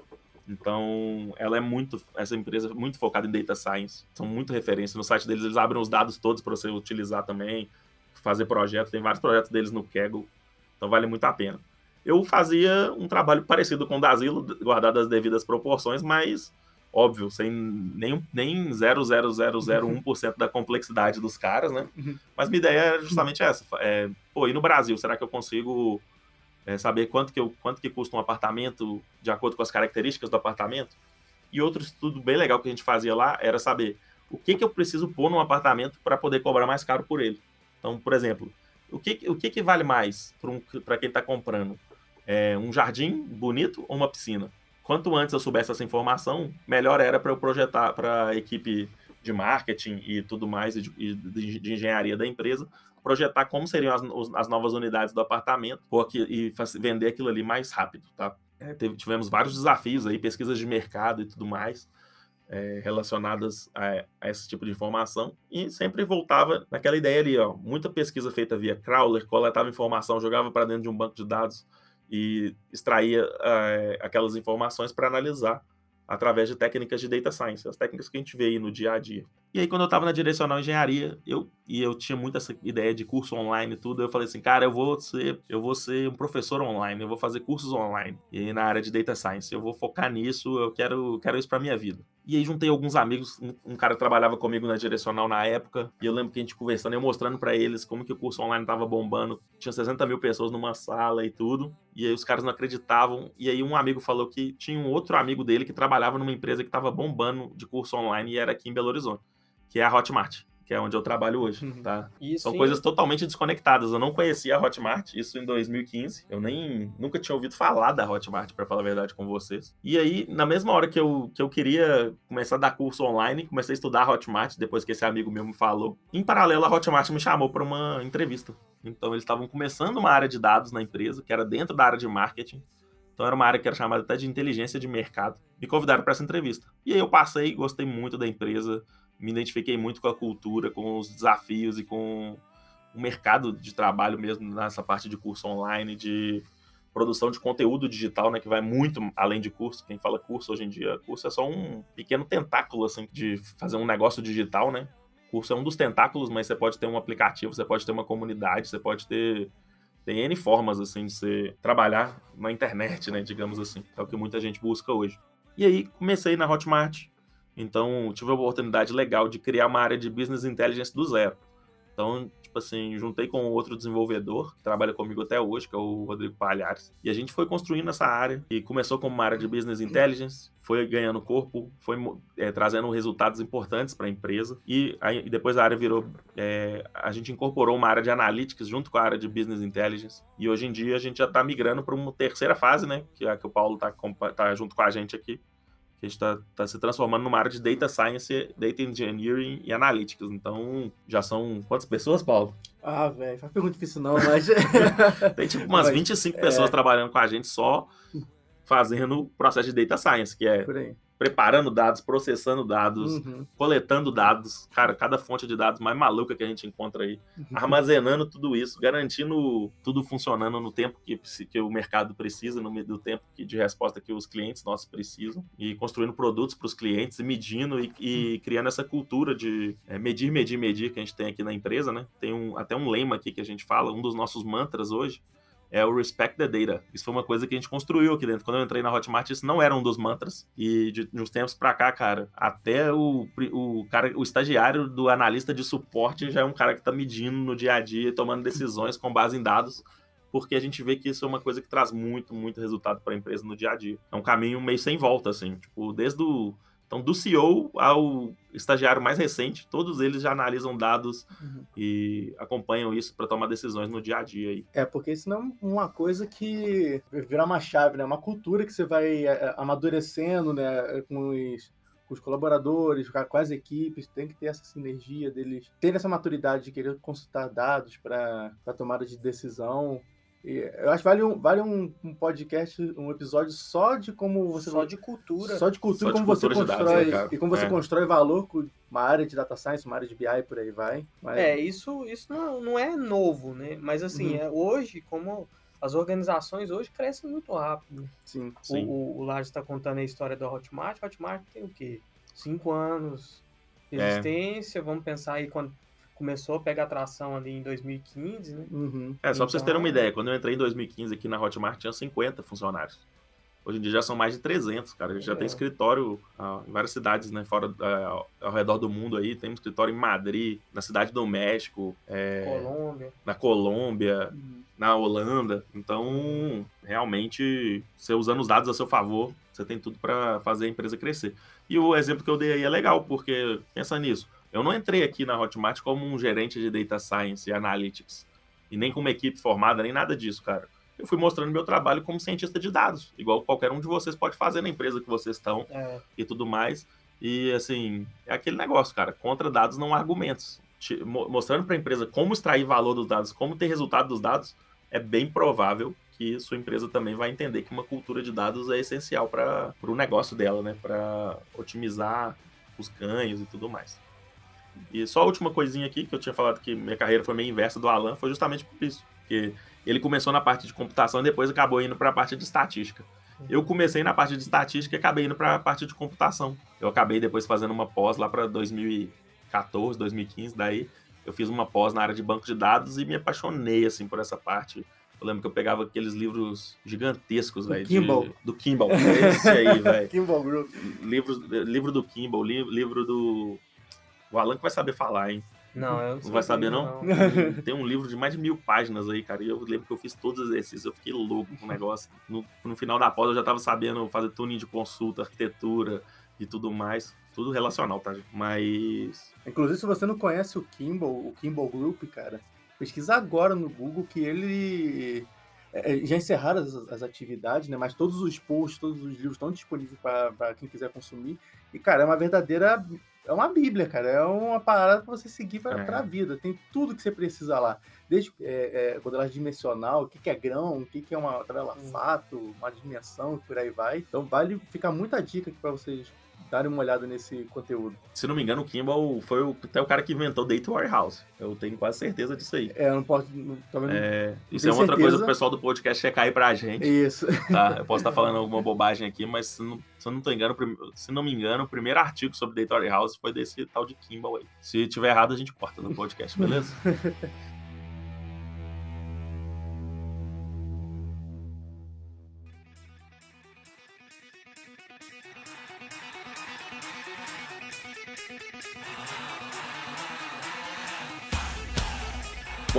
Então, ela é muito, essa empresa é muito focada em data science. São muito referência. No site deles, eles abrem os dados todos para você utilizar também, fazer projetos. Tem vários projetos deles no Kaggle. Então, vale muito a pena. Eu fazia um trabalho parecido com o da Asilo, guardado as devidas proporções, mas, óbvio, sem nem, nem 0,0001% da complexidade dos caras, né? Uhum. Mas minha ideia é justamente essa. É, pô, e no Brasil, será que eu consigo é, saber quanto que, eu, quanto que custa um apartamento de acordo com as características do apartamento. E outro estudo bem legal que a gente fazia lá era saber o que, que eu preciso pôr num apartamento para poder cobrar mais caro por ele. Então, por exemplo, o que, o que, que vale mais para um, quem está comprando? É um jardim bonito ou uma piscina? Quanto antes eu soubesse essa informação, melhor era para eu projetar para a equipe de marketing e tudo mais, e de, de, de engenharia da empresa, projetar como seriam as, as novas unidades do apartamento e vender aquilo ali mais rápido, tá? É, tivemos vários desafios aí, pesquisas de mercado e tudo mais, é, relacionadas a, a, esse tipo de informação, e sempre voltava naquela ideia ali, ó, muita pesquisa feita via crawler, coletava informação, jogava para dentro de um banco de dados e extraía é, aquelas informações para analisar através de técnicas de data science, as técnicas que a gente vê aí no dia a dia. E aí, quando eu estava na direcional engenharia, eu e eu tinha muito essa ideia de curso online e tudo, eu falei assim, cara, eu vou ser, eu vou ser um professor online, eu vou fazer cursos online e na área de data science, eu vou focar nisso, eu quero, quero isso para minha vida. E aí juntei alguns amigos, um, um cara trabalhava comigo na direcional na época, e eu lembro que a gente conversando, eu mostrando para eles como que o curso online tava bombando, tinha 60 mil pessoas numa sala e tudo, e aí os caras não acreditavam, e aí um amigo falou que tinha um outro amigo dele que trabalhava numa empresa que tava bombando de curso online e era aqui em Belo Horizonte que é a Hotmart, que é onde eu trabalho hoje, uhum. tá? Isso São coisas totalmente desconectadas. Eu não conhecia a Hotmart, isso em 2015. Eu nem nunca tinha ouvido falar da Hotmart, para falar a verdade com vocês. E aí, na mesma hora que eu, que eu queria começar a dar curso online, comecei a estudar a Hotmart, depois que esse amigo meu me falou. Em paralelo, a Hotmart me chamou para uma entrevista. Então, eles estavam começando uma área de dados na empresa, que era dentro da área de marketing. Então era uma área que era chamada até de inteligência de mercado. Me convidaram para essa entrevista. E aí eu passei, gostei muito da empresa, me identifiquei muito com a cultura, com os desafios e com o mercado de trabalho mesmo nessa parte de curso online, de produção de conteúdo digital, né, que vai muito além de curso. Quem fala curso hoje em dia, curso é só um pequeno tentáculo assim de fazer um negócio digital, né? Curso é um dos tentáculos, mas você pode ter um aplicativo, você pode ter uma comunidade, você pode ter Tem N formas, assim, de você trabalhar na internet, né, digamos assim. É o que muita gente busca hoje. E aí, comecei na Hotmart. Então, tive a oportunidade legal de criar uma área de Business Intelligence do zero. Então, tipo assim, juntei com outro desenvolvedor que trabalha comigo até hoje, que é o Rodrigo Palhares. E a gente foi construindo essa área e começou como uma área de Business Intelligence, foi ganhando corpo, foi é, trazendo resultados importantes para a empresa. E aí, depois a área virou. É, a gente incorporou uma área de Analytics junto com a área de Business Intelligence. E hoje em dia a gente já está migrando para uma terceira fase, né? Que é a que o Paulo está tá junto com a gente aqui, a gente está tá se transformando numa área de Data Science, Data Engineering e Analytics. Então, já são quantas pessoas, Paulo? Ah, velho, faz pergunta difícil não, mas... Tem tipo umas mas, 25 pessoas é... trabalhando com a gente só fazendo o processo de Data Science, que é preparando dados, processando dados, uhum. coletando dados, cara, cada fonte de dados mais maluca que a gente encontra aí, uhum. armazenando tudo isso, garantindo tudo funcionando no tempo que, que o mercado precisa, no do tempo que, de resposta que os clientes nossos precisam, e construindo produtos para os clientes, e medindo e, e, criando essa cultura de é, medir, medir, medir que a gente tem aqui na empresa, né? Tem um, até um lema aqui que a gente fala, um dos nossos mantras hoje, é o Respect the Data. Isso foi uma coisa que a gente construiu aqui dentro. Quando eu entrei na Hotmart, isso não era um dos mantras. E de, de uns tempos pra cá, cara, até o, o cara, o estagiário do analista de suporte já é um cara que tá medindo no dia a dia, tomando decisões com base em dados porque a gente vê que isso é uma coisa que traz muito, muito resultado para a empresa no dia a dia. É um caminho meio sem volta, assim. Tipo, desde o então, do CEO ao estagiário mais recente, todos eles já analisam dados uhum. e acompanham isso para tomar decisões no dia a dia. Aí. É, porque senão é uma coisa que virar uma chave, né? Uma cultura que você vai é, é, amadurecendo, né? Com os, com os colaboradores, com as equipes, tem que ter essa sinergia deles, ter essa maturidade de querer consultar dados para tomada de decisão. E eu acho que vale um, vale um, um, podcast, um episódio só de como você. Só de cultura. Só de cultura, só como cultura você constrói. Dados, né, e como você é. constrói valor com uma área de data science, uma área de BI por aí vai. Mas... É, isso, isso não, não é novo, né? Mas assim, uhum. é, hoje, como as organizações hoje crescem muito rápido. Sim. O, sim. o, o Lars está contando a história da Hotmart. Hotmart tem o quê? Cinco anos de é. existência. É. Vamos pensar aí quando começou a pegar tração ali em 2015, né? Uhum. É, só então... pra vocês terem uma ideia, quando eu entrei em 2015 aqui na Hotmart, tinha 50 funcionários. Hoje em dia já são mais de 300, cara. A gente já tem é. escritório ah, em várias cidades, né? Fora, ah, ao redor do mundo aí. Tem um escritório em Madrid, na cidade do México. É, Colômbia. Na Colômbia, uhum. na Holanda. Então, realmente, você usando os dados a seu favor, você tem tudo para fazer a empresa crescer. E o exemplo que eu dei aí é legal, porque pensa nisso. Eu não entrei aqui na Hotmart como um gerente de Data Science e Analytics, e nem com uma equipe formada, nem nada disso, cara. Eu fui mostrando meu trabalho como cientista de dados, igual qualquer um de vocês pode fazer na empresa que vocês estão é. e tudo mais. E, assim, é aquele negócio, cara. Contra dados não há argumentos. Mostrando para a empresa como extrair valor dos dados, como ter resultado dos dados, é bem provável que sua empresa também vai entender que uma cultura de dados é essencial para o negócio dela, né? Para otimizar os ganhos e tudo mais. E só a última coisinha aqui, que eu tinha falado que minha carreira foi meio inversa do Alan, foi justamente por isso. Porque ele começou na parte de computação e depois acabou indo para a parte de estatística. Eu comecei na parte de estatística e acabei indo para a parte de computação. Eu acabei depois fazendo uma pós lá para 2014, 2015, daí eu fiz uma pós na área de banco de dados e me apaixonei assim por essa parte. Eu lembro que eu pegava aqueles livros gigantescos, velho. Do Kimball. Esse aí, velho. Kimball Group. Livro do Kimball, livro do o Alan que vai saber falar, hein? Não, eu não, não vai saber, não? não? Tem um livro de mais de mil páginas aí, cara. E eu lembro que eu fiz todos os exercícios, eu fiquei louco com o negócio. No, no final da pós eu já tava sabendo fazer tuning de consulta, arquitetura e tudo mais. Tudo relacional, tá? Mas. Inclusive, se você não conhece o Kimball, o Kimball Group, cara, pesquisa agora no Google que ele. É, é já encerraram as, as, atividades, né? Mas todos os posts, todos os livros estão disponíveis para quem quiser consumir. E, cara, é uma verdadeira é uma bíblia, cara. É uma parada para você seguir para é. a vida. Tem tudo que você precisa lá. Desde é, é, modelagem é dimensional, o que, que é grão, o que, que é uma tabela hum. fato, uma dimensão, por aí vai. Então vale ficar muita dica aqui para vocês darem uma olhada nesse conteúdo. Se não me engano, o Kimball foi o, até o cara que inventou Data Warehouse. Eu tenho quase certeza disso aí. É, eu não posso. Não, é, isso é outra coisa pro pessoal do podcast checar aí pra gente. Isso. Tá? Eu posso estar falando alguma bobagem aqui, mas se não, se eu não, tô engano, se não me engano, o primeiro artigo sobre Data Warehouse foi desse tal de Kimball aí. Se tiver errado, a gente corta no podcast, beleza?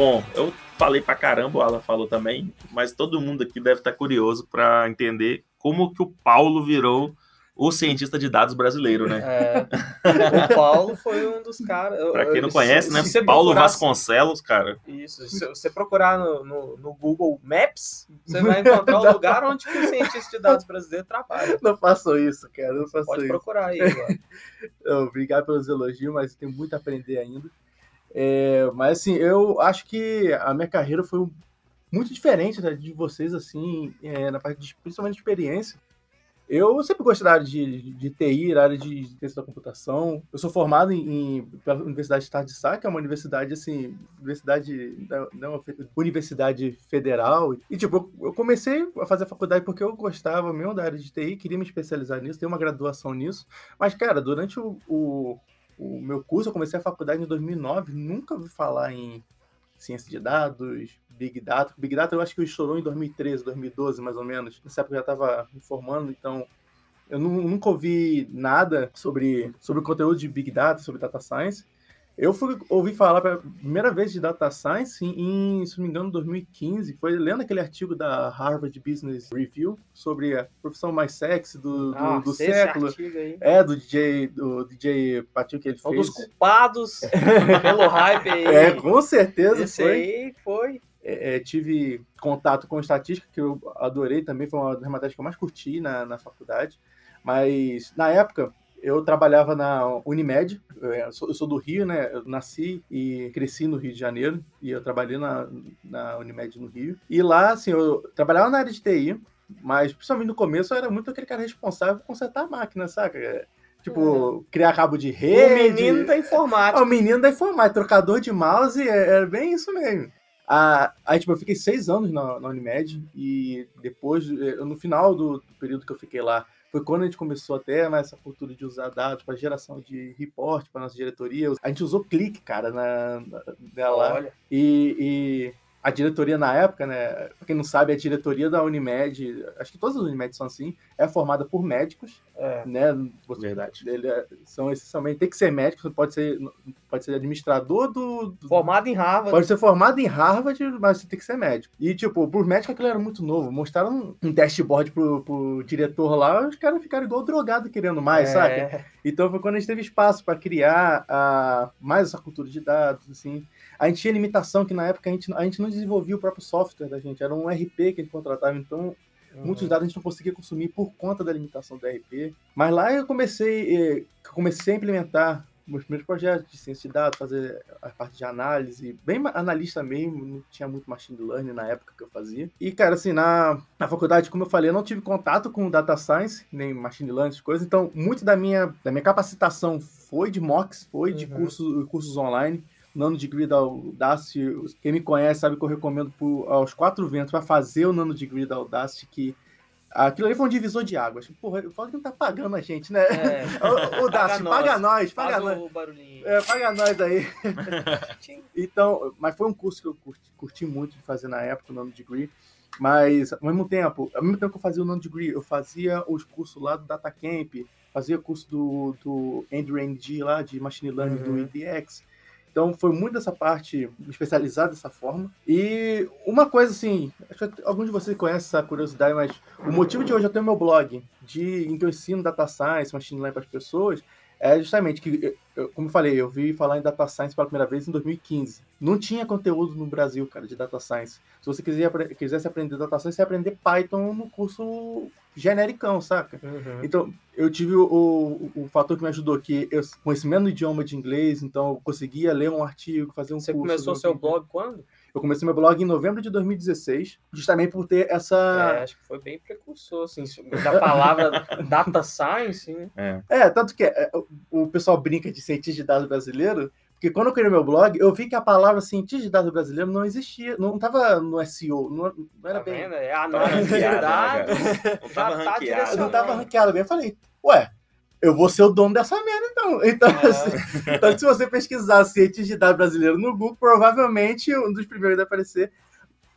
Bom, eu falei pra caramba, o Alan falou também, mas todo mundo aqui deve estar curioso para entender como que o Paulo virou o cientista de dados brasileiro, né? É, o Paulo foi um dos caras. Pra quem não conhece, se, né? Se Paulo procurar, Vasconcelos, cara. Isso. Se você procurar no, no, no Google Maps, você vai encontrar o lugar onde o cientista de dados brasileiro trabalha. Não façam isso, cara. Não façam Pode isso. procurar aí. Obrigado pelos elogios, mas tem muito a aprender ainda. É, mas assim, eu acho que a minha carreira foi muito diferente né, de vocês, assim, é, na parte de, principalmente de experiência. Eu sempre gostei da área de, de, TI, da área de ciência da computação. Eu sou formado em, em, pela Universidade de Estado de Sá, que é uma universidade, assim, universidade, não, universidade federal. E, tipo, eu comecei a fazer a faculdade porque eu gostava mesmo da área de TI, queria me especializar nisso, ter uma graduação nisso. Mas, cara, durante o o meu curso, eu comecei a faculdade em 2009, nunca ouvi falar em ciência de dados, Big Data. Big Data eu acho que estourou em 2013, 2012, mais ou menos. Nessa época eu já estava me formando, então eu nunca ouvi nada sobre, sobre o conteúdo de Big Data, sobre Data Science. Eu fui ouvir falar pela primeira vez de data science em, se não me engano, 2015. Foi lendo aquele artigo da Harvard Business Review sobre a profissão mais sexy do, do, ah, do século. É, do DJ, do DJ Patinho que ele um fez. Um dos culpados pelo hype aí. É, com certeza Esse foi. aí foi. É, é, tive contato com estatística, que eu adorei também, foi uma das matérias que eu mais curti na, na faculdade. Mas, na época, eu trabalhava na Unimed, eu sou, eu sou, do Rio, né? Eu nasci e cresci no Rio de Janeiro, e eu trabalhei na, na Unimed no Rio. E lá, assim, eu trabalhava na área de TI, mas principalmente no começo eu era muito aquele cara responsável por consertar a máquina, saca? Tipo, é. criar cabo de rede. O menino da informática. É, o menino da informática, trocador de mouse, é, é bem isso mesmo. Ah, aí, tipo, eu fiquei seis anos na, na Unimed e depois, no final do, do período que eu fiquei lá, foi quando a gente começou a ter né, essa cultura de usar dados para geração de report para nossa diretoria. A gente usou clique, cara, na, na, lá. Olha. E, e a diretoria na época, né? Pra quem não sabe, a diretoria da Unimed, acho que todas as Unimed são assim, é formada por médicos, é. né? Verdade. Ele é, são essencialmente, tem que ser médico, pode ser, pode ser administrador do, do, Formado em Harvard. Pode ser formado em Harvard, mas você tem que ser médico. E, tipo, por médico aquilo era muito novo. Mostraram um dashboard pro, pro diretor lá, os caras ficaram igual drogado querendo mais, é. sabe? Então foi quando a gente teve espaço para criar a, mais essa cultura de dados, assim a gente tinha limitação que na época a gente, a gente não desenvolvia o próprio software da gente, era um RP que a gente contratava, então uhum. muitos dados a gente não conseguia consumir por conta da limitação do RP. Mas lá eu comecei, eh, comecei a implementar meus primeiros projetos de ciência de dados, fazer a parte de análise, bem analista mesmo, não tinha muito machine learning na época que eu fazia. E, cara, assim, na, na faculdade, como eu falei, eu não tive contato com data science, nem machine learning, coisas, então muito da minha, da minha capacitação foi de mocks, foi de uhum. cursos, cursos online nano degree da Audacity. Quem me conhece sabe que eu recomendo por, aos quatro ventos para fazer o nano degree da Audacity, que aquilo ali foi um divisor de águas. Porra, eu falo que não tá pagando a gente, né? É. o, Audacity, paga, nós, paga nós. O barulhinho. É, paga nós aí. então, mas foi um curso que eu curti, curti, muito de fazer na época, o nano degree. Mas, ao mesmo tempo, ao mesmo tempo que eu fazia o nano degree, eu fazia os cursos lá do DataCamp, fazia curso do, do Andrew NG lá, de Machine Learning uhum. do EDX. Então foi muito dessa parte especializada dessa forma. E uma coisa assim, acho que alguns de vocês conhecem essa curiosidade, mas o motivo de hoje eu tenho meu blog, de, em que eu ensino data science, machine learning para as pessoas, é justamente que, como eu falei, eu vi falar em data science pela primeira vez em 2015. Não tinha conteúdo no Brasil, cara, de data science. Se você quisesse aprender data science, você ia aprender Python no curso genericão, saca? Uhum. Então, eu tive o, o, o, fator que me ajudou, que eu conhecimento do idioma de inglês, então eu conseguia ler um artigo, fazer um você curso. Você começou seu blog quando? Eu comecei meu blog em novembro de 2016, justamente por ter essa. É, acho que foi bem precursor, assim, da palavra data science, né? É, é tanto que é, o pessoal brinca de cientista de dados brasileiro, porque quando eu criei meu blog, eu vi que a palavra cientista de dados brasileiro não existia, não estava no SEO, não, não era tá bem. Vendo? É análise de dados. Não estava tá ranqueado. Não estava ranqueado bem. Eu falei, ué, eu vou ser o dono dessa merda, então. Então, É. assim, então se você pesquisar cientista de dados brasileiro no Google, provavelmente um dos primeiros vai aparecer.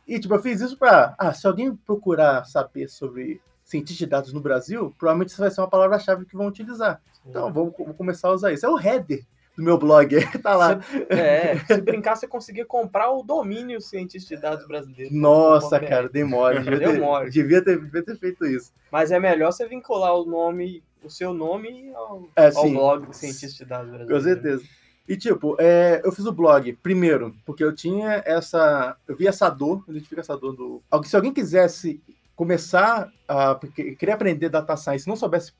E, tipo, eu fiz isso para. Ah, se alguém procurar saber sobre cientista de dados no Brasil, provavelmente isso vai ser uma palavra-chave que vão utilizar. Então, vou, vou começar a usar isso. É o header do meu blog. tá lá. é, se brincar, você conseguia comprar o domínio cientista de dados brasileiro. Nossa, cara, demora. Devia ter, mole. Devia ter, devia ter feito isso. Mas é melhor você vincular o nome, o seu nome ao, É, ao blog do cientista de dados brasileiro. Com certeza. E, tipo, é, eu fiz o blog, primeiro, porque eu tinha essa. Eu vi essa dor, eu identifico essa dor do. Se alguém quisesse começar a querer aprender data science não soubesse,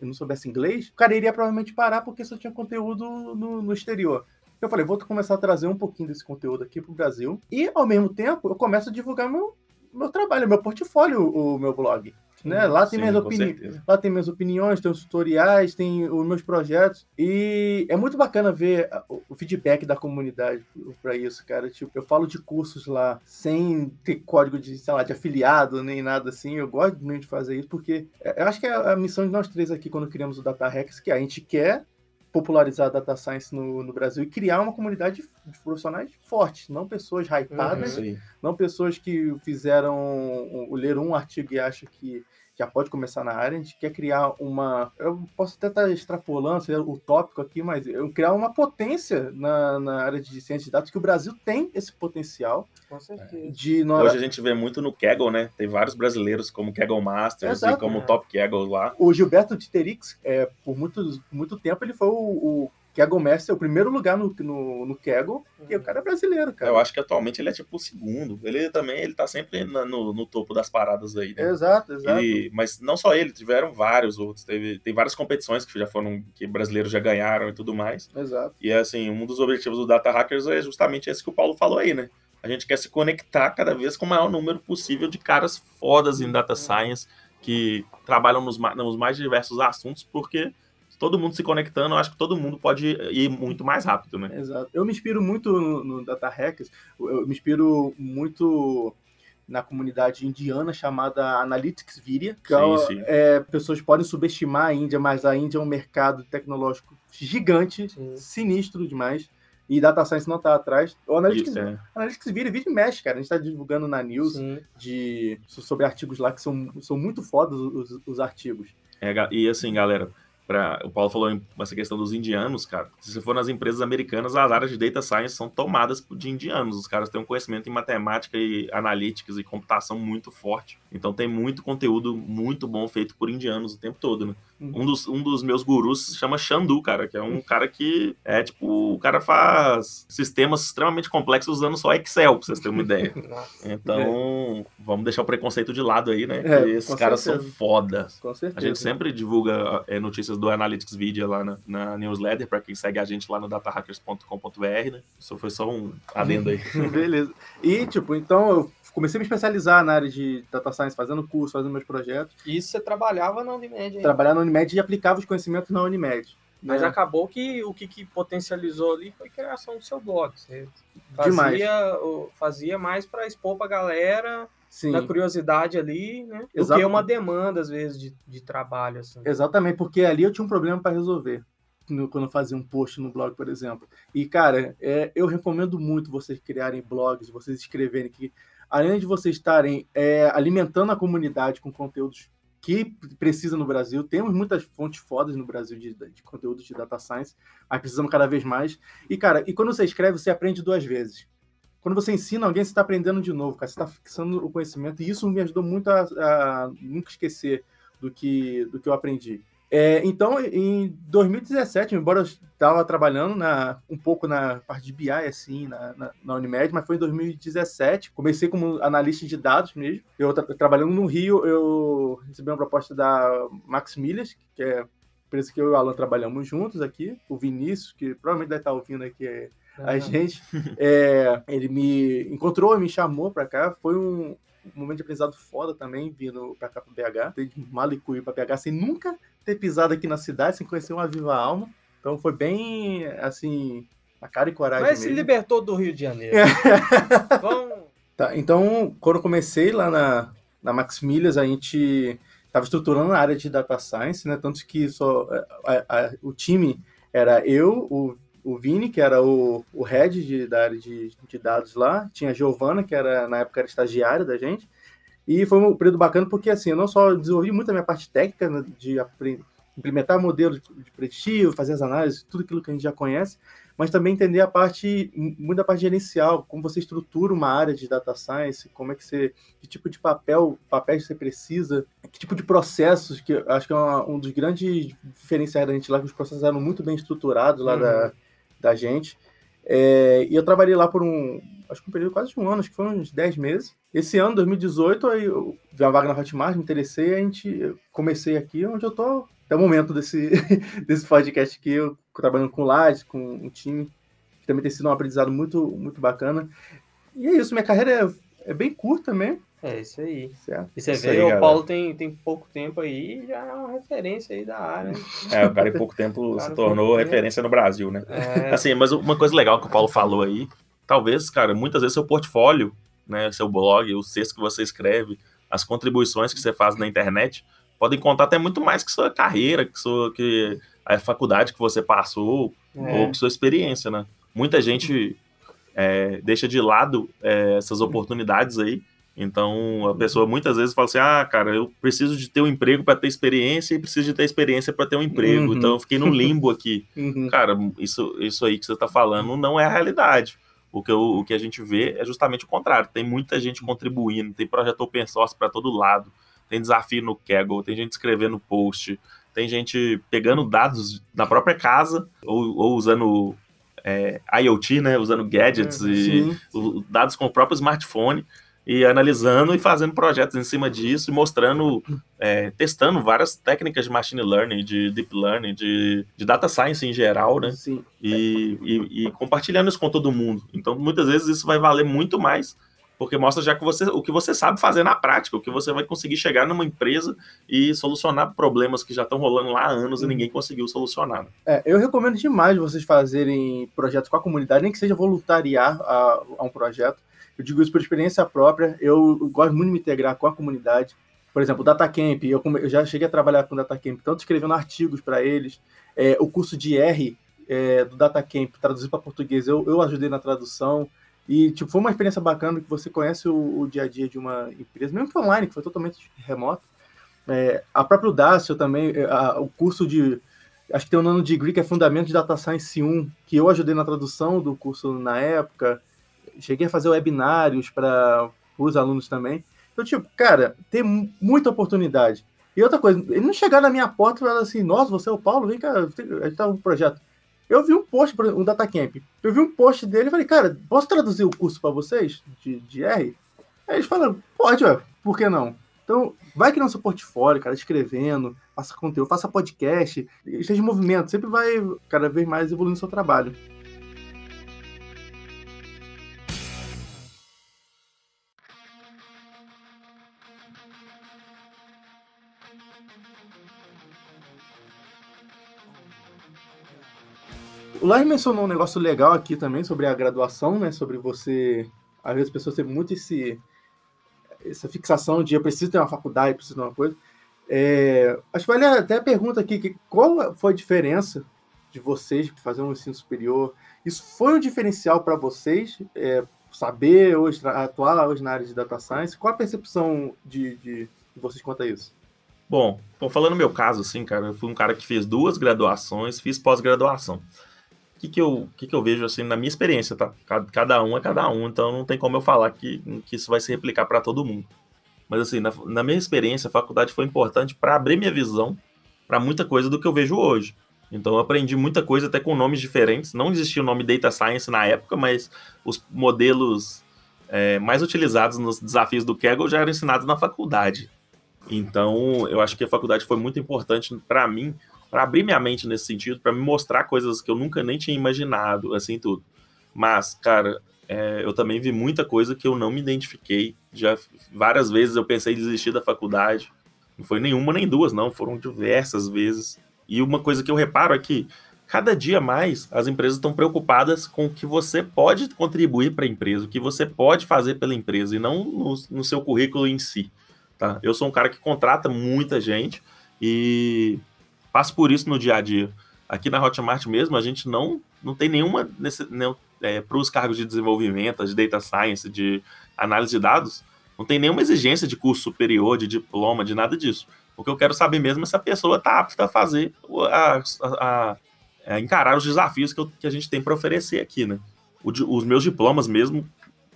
não soubesse inglês, o cara iria provavelmente parar porque só tinha conteúdo no, no exterior. Eu falei, vou começar a trazer um pouquinho desse conteúdo aqui pro Brasil e, ao mesmo tempo, eu começo a divulgar meu, meu trabalho, meu portfólio, o meu blog. Né? Lá tem Sim, minhas certeza. Lá tem minhas opiniões, tem os tutoriais, tem os meus projetos. E é muito bacana ver o feedback da comunidade para isso, cara. Tipo, eu falo de cursos lá sem ter código de, sei lá, de afiliado nem nada assim. Eu gosto muito de fazer isso porque é- eu acho que é a missão de nós três aqui quando criamos o Data Hacks, que a gente quer popularizar a data science no, no Brasil e criar uma comunidade de profissionais fortes, não pessoas hypadas, aí. não pessoas que fizeram leram um artigo e acham que já pode começar na área. A gente quer criar uma. Eu posso até estar extrapolando seria o tópico aqui, mas eu criar uma potência na, na área de ciência de dados, que o Brasil tem esse potencial Com certeza. de. nós- Hoje a gente vê muito no Kaggle, né? Tem vários brasileiros como Kaggle Masters Exato. e como É. Top Kaggle lá. O Gilberto Titerix, é, por muito, muito tempo, ele foi o, o Kaggle Master, o primeiro lugar no, no, no Kaggle, e o cara é brasileiro, cara. Eu acho que atualmente ele é tipo o segundo. Ele também ele tá sempre na- no, no topo das paradas aí, né? Exato, exato. E- mas não só ele, tiveram vários outros. Teve, tem várias competições que já foram, que brasileiros já ganharam e tudo mais. Exato. E assim, um dos objetivos do Data Hackers é justamente esse que o Paulo falou aí, né? A gente quer se conectar cada vez com o maior número possível de caras fodas em data science que trabalham nos, nos mais diversos assuntos, porque todo mundo se conectando, eu acho que todo mundo pode ir muito mais rápido, né? Exato. Eu me inspiro muito no, no Data Hackers, eu me inspiro muito na comunidade indiana chamada Analytics Viria, que Sim, é, sim. é, pessoas podem subestimar a Índia, mas a Índia é um mercado tecnológico gigante, Sim. sinistro demais. E Data Science não está atrás. O Analytics, Isso, é. Analytics Viria vídeo mexe, cara. A gente está divulgando na news Sim. de, sobre artigos lá que são, são muito fodas os, os artigos. É, e assim, galera, o Paulo falou essa questão dos indianos, cara. Se você for nas empresas americanas, as áreas de data science são tomadas de indianos. Os caras têm um conhecimento em matemática e analytics e computação muito forte. Então tem muito conteúdo muito bom feito por indianos o tempo todo, né? Um dos, um dos meus gurus se chama Xandu, cara, que é um cara que é tipo, o cara faz sistemas extremamente complexos usando só Excel, pra vocês terem uma ideia. Nossa. Então, vamos deixar o preconceito de lado aí, né? É, esses caras certeza. são fodas. Com A certeza. gente sempre divulga é, notícias do Analytics Video lá na, na newsletter, para quem segue a gente lá no datahackers.com.br, né? Isso foi só um adendo aí. Beleza. E, tipo, então eu comecei a me especializar na área de data science, fazendo curso, fazendo meus projetos. Isso você trabalhava na Unimed ainda. Trabalhar na Unimed e aplicava os conhecimentos na Unimed. Mas né? acabou que o que, que potencializou ali foi a criação do seu blog. Você fazia, fazia mais para expor pra galera, Sim, na curiosidade ali, né? Do Exato. que uma demanda, às vezes, de, de trabalho, assim. exatamente, porque ali eu tinha um problema para resolver. quando eu fazia um post no blog, por exemplo. E, cara, é, eu recomendo muito vocês criarem blogs, vocês escreverem que, além de vocês estarem é, alimentando a comunidade com conteúdos que precisa no Brasil, temos muitas fontes fodas no Brasil de, de conteúdo de data science, mas precisamos cada vez mais. E, cara, e quando você escreve, você aprende duas vezes. Quando você ensina alguém, você está aprendendo de novo, cara. Você está fixando o conhecimento. E isso me ajudou muito a, a nunca esquecer do que, do que eu aprendi. É, então, em 2017, embora eu estava trabalhando na, um pouco na parte de BI, assim, na, na, na Unimed, mas foi em 2017, comecei como analista de dados mesmo. Eu tra trabalhando no Rio, eu recebi uma proposta da Max Milhas, que é empresa que eu e o Alan trabalhamos juntos aqui, o Vinícius, que provavelmente deve estar ouvindo aqui é, a gente. É, ele me encontrou, me chamou para cá, foi um, um momento de aprendizado foda também, vindo pra cá pro BH. De Malicuí pra BH sem nunca ter pisado aqui na cidade, sem conhecer uma viva alma. Então foi bem, assim, a cara e coragem Mas se mesmo. libertou do Rio de Janeiro. Vamos. Tá, então, quando eu comecei lá na, na Max Milhas, a gente estava estruturando a área de data science, né? Tanto que só, a- a- o time era eu, o, o Vini, que era o, o head de, da área de, de dados lá, tinha a Giovana, que era na época era estagiária da gente, e foi um período bacana porque assim, eu não só desenvolvi muito a minha parte técnica né, de, implementar modelos de preditivo, fazer as análises, tudo aquilo que a gente já conhece, mas também entender a parte, muito da parte gerencial, como você estrutura uma área de data science, como é que você, que tipo de papel, papéis você precisa, que tipo de processos, que acho que é uma, um dos grandes diferenciais da gente lá, que os processos eram muito bem estruturados lá uhum. da, da gente. É, e eu trabalhei lá por um, acho que um período quase de um ano, acho que foi uns 10 meses. Esse ano, 2018, aí eu vi a vaga na Hotmart, me interessei, a gente comecei aqui onde eu tô até o momento desse, desse podcast aqui, eu trabalhando com Lages, com um time, que também tem sido um aprendizado muito, muito bacana. E é isso, minha carreira é, é bem curta mesmo. É isso aí. Certo. E você isso vê, aí, o galera. Paulo tem, tem pouco tempo aí já é uma referência aí da área. É, o cara em pouco tempo se tornou referência no Brasil, né? É... Assim, mas uma coisa legal que o Paulo falou aí, talvez, cara, muitas vezes seu portfólio, né, seu blog, o texto que você escreve, as contribuições que você faz na internet, podem contar até muito mais que sua carreira, que, sua, que a faculdade que você passou, é. ou que sua experiência, né? Muita gente é, deixa de lado é, essas oportunidades aí. Então, a pessoa muitas vezes fala assim: ah, cara, eu preciso de ter um emprego para ter experiência e preciso de ter experiência para ter um emprego. Uhum. Então, eu fiquei no limbo aqui. Uhum. Cara, isso, isso aí que você está falando não é a realidade. O que, eu, o que a gente vê é justamente o contrário. Tem muita gente contribuindo, tem projeto open source para todo lado tem desafio no Kaggle, tem gente escrevendo post, tem gente pegando dados na própria casa ou, ou usando é, IoT, né, usando gadgets é, e dados com o próprio smartphone e analisando e fazendo projetos em cima disso e mostrando, é, testando várias técnicas de machine learning, de deep learning, de, de data science em geral, né? Sim. E, e, e compartilhando isso com todo mundo. Então, muitas vezes isso vai valer muito mais porque mostra já que você, o que você sabe fazer na prática, o que você vai conseguir chegar numa empresa e solucionar problemas que já estão rolando lá há anos e uhum. ninguém conseguiu solucionar. É, eu recomendo demais vocês fazerem projetos com a comunidade, nem que seja voluntariar a, a um projeto. Eu digo isso por experiência própria, eu gosto muito de me integrar com a comunidade. Por exemplo, o DataCamp, eu, eu já cheguei a trabalhar com o DataCamp, tanto escrevendo artigos para eles, é, o curso de R é, do DataCamp, traduzido para português, eu, eu ajudei na tradução. E, tipo, foi uma experiência bacana que você conhece o, o dia a dia de uma empresa, mesmo que online, que foi totalmente remoto. É, a própria Dacio também, é, a, o curso de. Acho que tem um nome de que é Fundamento de Data Science 1, que eu ajudei na tradução do curso na época. Cheguei a fazer webinários para os alunos também. Então, tipo, cara, tem muita oportunidade. E outra coisa, ele não chegar na minha porta e falar assim: Nossa, você é o Paulo, vem cá, a gente tá um projeto. Eu vi um post, um Datacamp. Eu vi um post dele e falei, cara, posso traduzir o curso para vocês de, de R? Aí eles falaram, pode, ué, por que não? Então, vai criando seu portfólio, cara, escrevendo, faça conteúdo, faça podcast, esteja em movimento, sempre vai cada vez mais evoluindo seu trabalho. O Larry mencionou um negócio legal aqui também sobre a graduação, né? Sobre você. Às vezes as pessoas têm muito esse, essa fixação de eu preciso ter uma faculdade, preciso ter uma coisa. É, acho que vale até a pergunta aqui: que qual foi a diferença de vocês fazer um ensino superior? Isso foi um diferencial para vocês? É, saber hoje, atuar hoje na área de data science? Qual a percepção de, de, de vocês quanto a isso? Bom, falando no meu caso, assim, cara, eu fui um cara que fez duas graduações, fiz pós-graduação que, que, eu, que, que eu vejo assim na minha experiência, tá? Cada um é cada um, então não tem como eu falar que, que isso vai se replicar para todo mundo. Mas assim, na, na, minha experiência, a faculdade foi importante para abrir minha visão para muita coisa do que eu vejo hoje. Então eu aprendi muita coisa até com nomes diferentes. Não existia o nome Data Science na época, mas os modelos é, mais utilizados nos desafios do Kaggle já eram ensinados na faculdade. Então eu acho que a faculdade foi muito importante para mim para abrir minha mente nesse sentido, para me mostrar coisas que eu nunca nem tinha imaginado, assim tudo. Mas, cara, é, eu também vi muita coisa que eu não me identifiquei. Já várias vezes eu pensei em desistir da faculdade. Não foi nenhuma nem duas, não, foram diversas vezes. E uma coisa que eu reparo é que cada dia mais as empresas estão preocupadas com o que você pode contribuir para a empresa, o que você pode fazer pela empresa e não no, no seu currículo em si. Tá? Eu sou um cara que contrata muita gente e passo por isso no dia a dia. Aqui na Hotmart mesmo, a gente não, não tem nenhuma. Nesse, é, para os cargos de desenvolvimento, de data science, de análise de dados, não tem nenhuma exigência de curso superior, de diploma, de nada disso. O que eu quero saber mesmo é se a pessoa está apta a fazer, a, a, a, encarar os desafios que, eu, que a gente tem para oferecer aqui, né? O, os meus diplomas mesmo,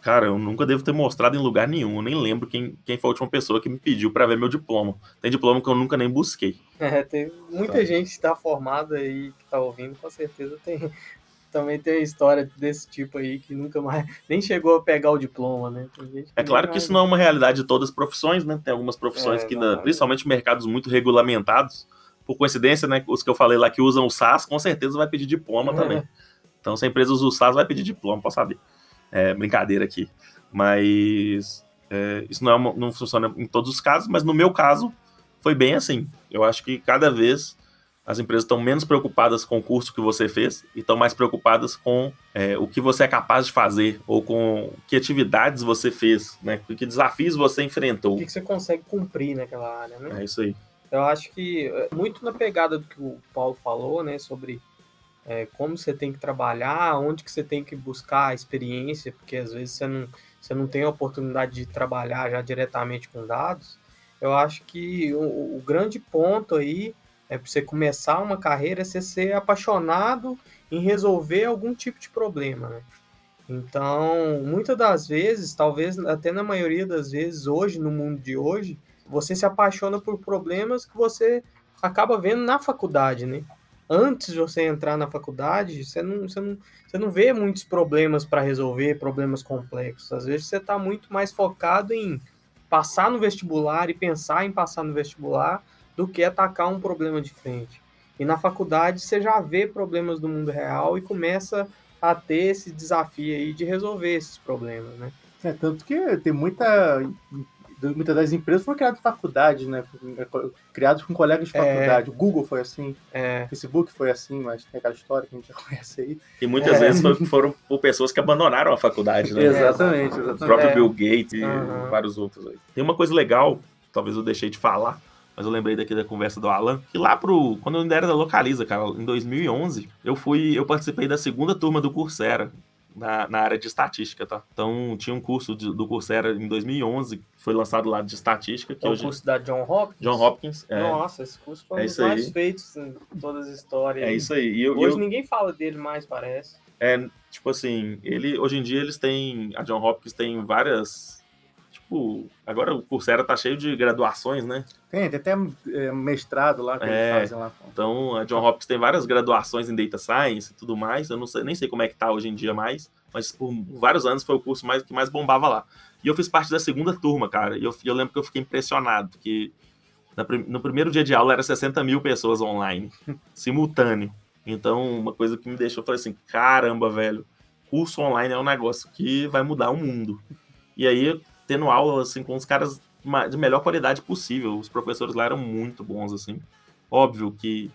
cara, eu nunca devo ter mostrado em lugar nenhum. Eu nem lembro quem, quem foi a última pessoa que me pediu para ver meu diploma. Tem diploma que eu nunca nem busquei. É, tem muita tá. gente que está formada aí, que está ouvindo, com certeza tem também tem história desse tipo aí que nunca mais nem chegou a pegar o diploma, né? é claro que isso não é uma realidade de todas as profissões, né? Tem algumas profissões é, que, ainda, principalmente mercados muito regulamentados, por coincidência, né? Os que eu falei lá que usam o SAS, com certeza vai pedir diploma é. também. Então, se a empresa usa o SAS, vai pedir diploma, posso saber. É, brincadeira aqui. Mas é, isso não, é uma, não funciona em todos os casos, mas no meu caso foi bem assim. Eu acho que cada vez as empresas estão menos preocupadas com o curso que você fez e estão mais preocupadas com é, o que você é capaz de fazer ou com que atividades você fez, né? Que desafios você enfrentou. O que, você consegue cumprir naquela área, né? É isso aí. Eu acho que é, muito na pegada do que o Paulo falou, né? Sobre é, como você tem que trabalhar, onde que você tem que buscar a experiência, porque às vezes você não, você não tem a oportunidade de trabalhar já diretamente com dados. Eu acho que o, o grande ponto aí é para você começar uma carreira, é você ser apaixonado em resolver algum tipo de problema, né? Então, muitas das vezes, talvez até na maioria das vezes hoje, no mundo de hoje, você se apaixona por problemas que você acaba vendo na faculdade, né? Antes de você entrar na faculdade, você não, você não, você não vê muitos problemas para resolver, problemas complexos. Às vezes você está muito mais focado em passar no vestibular e pensar em passar no vestibular do que atacar um problema de frente. E na faculdade você já vê problemas do mundo real e começa a ter esse desafio aí de resolver esses problemas, né? É, tanto que tem muita muitas das empresas foram criadas em faculdade, né? Criados com colegas de é. faculdade. É, o Google foi assim, é. o Facebook foi assim, mas tem aquela história que a gente já conhece aí. E muitas é. vezes foram por pessoas que abandonaram a faculdade, né? exatamente, exatamente. O próprio Bill Gates e uhum. vários outros aí. Tem uma coisa legal, talvez eu deixei de falar, mas eu lembrei daqui da conversa do Alan, que lá pro, quando eu ainda era da Localiza, cara, em 2011, eu fui, eu participei da segunda turma do Coursera, na, na área de estatística, tá? Então, tinha um curso de, do Coursera em 2011, foi lançado lá de estatística. Que é o hoje... curso da John Hopkins? John Hopkins, é. Nossa, esse curso foi um é dos mais feitos em todas as histórias. É isso aí. Eu, hoje eu... ninguém fala dele mais, parece. É, tipo assim, ele, hoje em dia eles têm, a John Hopkins tem várias tipo, agora o Coursera tá cheio de graduações, né? Tem, tem até é, mestrado lá que é, eles fazem lá. Então, a John Hopkins tem várias graduações em Data Science e tudo mais. Eu não sei, nem sei como é que tá hoje em dia mais, mas por vários anos foi o curso mais, que mais bombava lá. E eu fiz parte da segunda turma, cara. E eu, eu lembro que eu fiquei impressionado, porque no primeiro dia de aula era 60 mil pessoas online, simultâneo. Então, uma coisa que me deixou, eu falei assim, caramba, velho, curso online é um negócio que vai mudar o mundo. E aí, tendo aula assim com os caras de melhor qualidade possível. Os professores lá eram muito bons assim. Óbvio que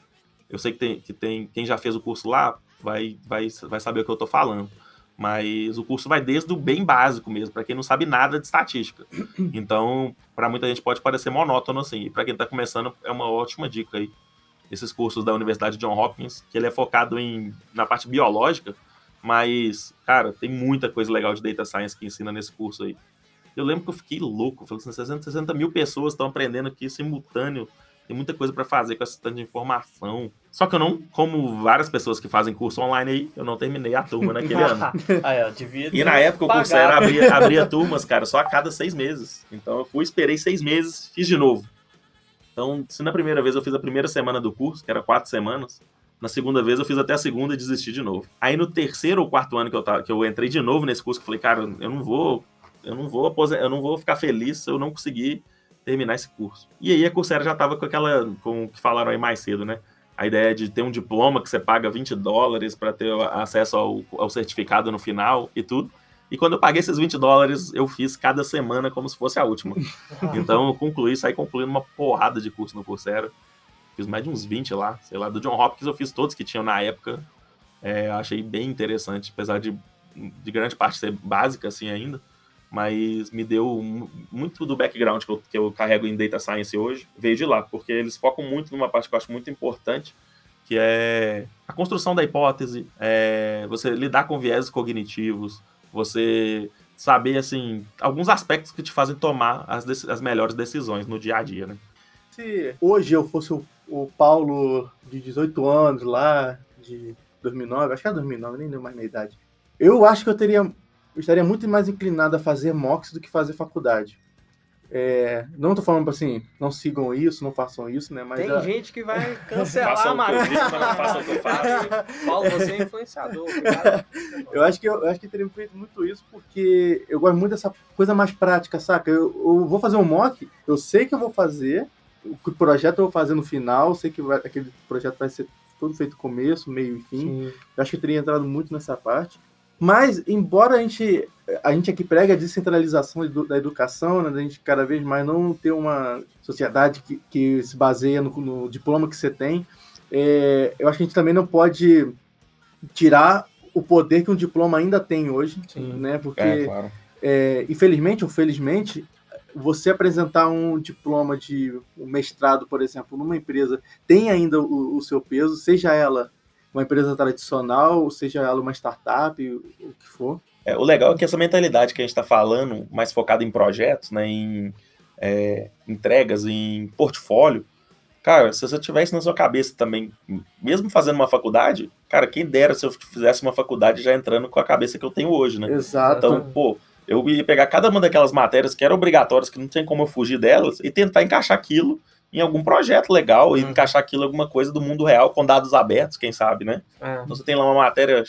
eu sei que tem, que tem quem já fez o curso lá vai, vai, vai saber o que eu tô falando. Mas o curso vai desde o bem básico mesmo, para quem não sabe nada de estatística. Então, para muita gente pode parecer monótono assim. E para quem está começando, é uma ótima dica aí. Esses cursos da Universidade John Hopkins, que ele é focado em, na parte biológica, mas, cara, tem muita coisa legal de data science que ensina nesse curso aí. Eu lembro que eu fiquei louco. Falei assim, 60, 60 mil pessoas estão aprendendo aqui simultâneo. Tem muita coisa para fazer com essa tanto de informação. Só que eu não, como várias pessoas que fazem curso online aí, eu não terminei a turma naquele ano. ah, eu devia e na época o curso era abria, abria turmas, cara, só a cada seis meses. Então eu fui, esperei seis meses, fiz de novo. Então, se na primeira vez eu fiz a primeira semana do curso, que era quatro semanas, na segunda vez eu fiz até a segunda e desisti de novo. Aí no terceiro ou quarto ano que eu, tava, que eu entrei de novo nesse curso, eu falei, cara, eu não vou eu não vou eu não vou ficar feliz se eu não conseguir terminar esse curso. E aí a Coursera já estava com aquela, com o que falaram aí mais cedo, né? A ideia de ter um diploma que você paga 20 dólares para ter acesso ao, ao certificado no final e tudo. E quando eu paguei esses 20 dólares, eu fiz cada semana como se fosse a última. Então eu concluí, saí concluindo uma porrada de curso no Coursera. Fiz mais de uns 20 lá, sei lá. Do John Hopkins eu fiz todos que tinham na época. É, achei bem interessante, apesar de, de grande parte ser básica assim ainda mas me deu muito do background que eu, que eu carrego em Data Science hoje, veio de lá, porque eles focam muito numa parte que eu acho muito importante, que é a construção da hipótese, é você lidar com viés cognitivos, você saber, assim, alguns aspectos que te fazem tomar as, as melhores decisões no dia a dia, né? se hoje eu fosse o, o Paulo de 18 anos lá, de 2009, acho que é 2009, nem lembro mais minha idade. Eu acho que eu teria, eu estaria muito mais inclinado a fazer MOX do que fazer faculdade. É, não tô falando assim, não sigam isso, não façam isso, né? Mas Tem a- gente que vai cancelar a matéria. façam o que eu faço. Paulo, você é influenciador. cara. Eu acho que eu, eu acho que teria feito muito isso porque eu gosto muito dessa coisa mais prática, saca? Eu, eu vou fazer um mock, eu sei que eu vou fazer, o projeto eu vou fazer no final, sei que vai- aquele projeto vai ser todo feito começo, meio e fim. Sim. Eu acho que eu teria entrado muito nessa parte. Mas, embora a gente, a gente aqui prega a descentralização da educação, né, da gente cada vez mais não ter uma sociedade que, que se baseia no, no diploma que você tem, é, eu acho que a gente também não pode tirar o poder que um diploma ainda tem hoje, Sim. né? Porque, É, claro. é, infelizmente ou felizmente, você apresentar um diploma de um mestrado, por exemplo, numa empresa, tem ainda o, o seu peso, seja ela uma empresa tradicional, seja ela uma startup, o, que for. É, o legal é que essa mentalidade que a gente está falando, mais focada em projetos, né, em é, entregas, em portfólio, cara, se você tiver isso na sua cabeça também, mesmo fazendo uma faculdade, cara, quem dera se eu fizesse uma faculdade já entrando com a cabeça que eu tenho hoje, né? Exato. Então, pô, eu ia pegar cada uma daquelas matérias que eram obrigatórias, que não tem como eu fugir delas, e tentar encaixar aquilo em algum projeto legal, e Uhum. encaixar aquilo em alguma coisa do mundo real, com dados abertos, quem sabe, né? É. Então você tem lá uma matéria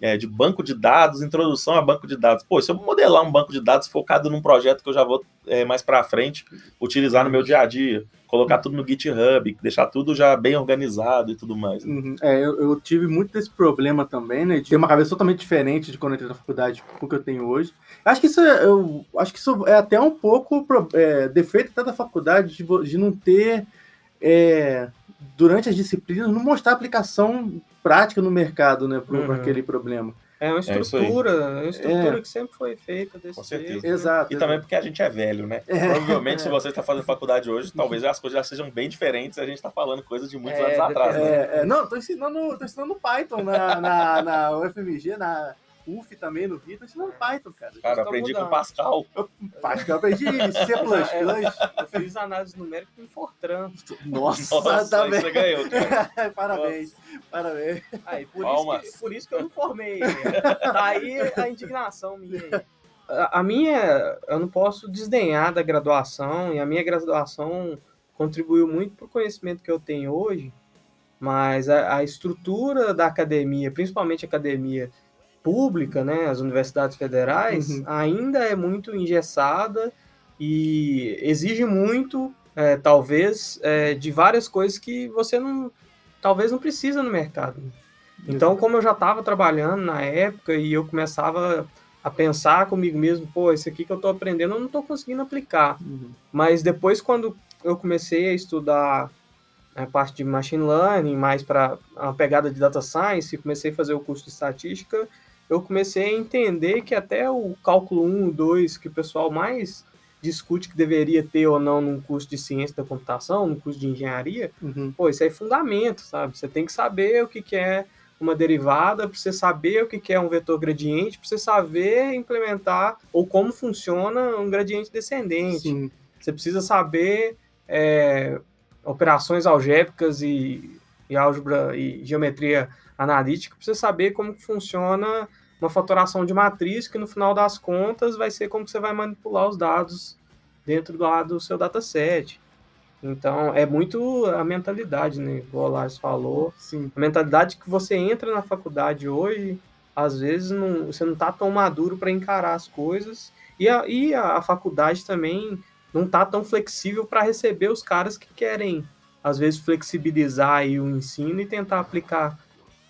é, de banco de dados, introdução a banco de dados. Pô, se eu modelar um banco de dados focado num projeto que eu já vou é, mais para frente utilizar no meu dia a dia, colocar tudo no GitHub, deixar tudo já bem organizado e tudo mais. né? Uhum. É, eu, eu tive muito desse problema também, né? De ter uma cabeça totalmente diferente de quando eu entrei na faculdade com o que eu tenho hoje. Acho que isso é, eu acho que isso é até um pouco é, defeito até da faculdade de, de não ter é, durante as disciplinas não mostrar aplicação prática no mercado, né, para Uhum. aquele problema. É uma aí. estrutura, é uma estrutura É. que sempre foi feita desse Com certeza. jeito. né? Exato. E também porque a gente é velho, né? É. Provavelmente, se você está fazendo faculdade hoje, talvez as coisas já sejam bem diferentes e a gente está falando coisas de muitos É, anos atrás, né? É, é, não, tô ensinando, tô ensinando Python na, na, na UFMG, na UF também, no Rio, tô ensinando Python, cara. Cara, aprendi com o mudando. Pascal. Acho que eu aprendi C++. Eu fiz análise numérica em Fortran. Nossa, Nossa, tá bem. você ganhou, cara. parabéns, parabéns. Aí, por, Palmas. isso que, por isso que eu não formei. Tá aí a indignação minha. aí. A, a minha, eu não posso desdenhar da graduação, e a minha graduação contribuiu muito para o conhecimento que eu tenho hoje, mas a, a estrutura da academia, principalmente a academia pública, né, as universidades federais, Uhum. ainda é muito engessada e exige muito, é, talvez, é, de várias coisas que você não, talvez não precisa no mercado. Então, como eu já estava trabalhando na época e eu começava a pensar comigo mesmo, pô, isso aqui que eu estou aprendendo eu não estou conseguindo aplicar. Uhum. Mas depois, quando eu comecei a estudar a parte de machine learning, mais para a pegada de data science, e comecei a fazer o curso de estatística, eu comecei a entender que até o cálculo 1, 2, que o pessoal mais discute que deveria ter ou não num curso de ciência da computação, num curso de engenharia, Uhum. pô, isso é fundamento, sabe? Você tem que saber o que, que é uma derivada, para você saber o que, que é um vetor gradiente, para você saber implementar ou como funciona um gradiente descendente. Sim. Você precisa saber é, operações algébricas e, e álgebra e geometria analítica para você saber como funciona uma fatoração de matriz, que no final das contas vai ser como você vai manipular os dados dentro lá do seu dataset. Então, é muito a mentalidade, né? Igual o Lars falou. Sim. A mentalidade que você entra na faculdade hoje, às vezes não, você não tá tão maduro para encarar as coisas. E a, e a, faculdade também não tá tão flexível para receber os caras que querem, às vezes, flexibilizar o ensino e tentar aplicar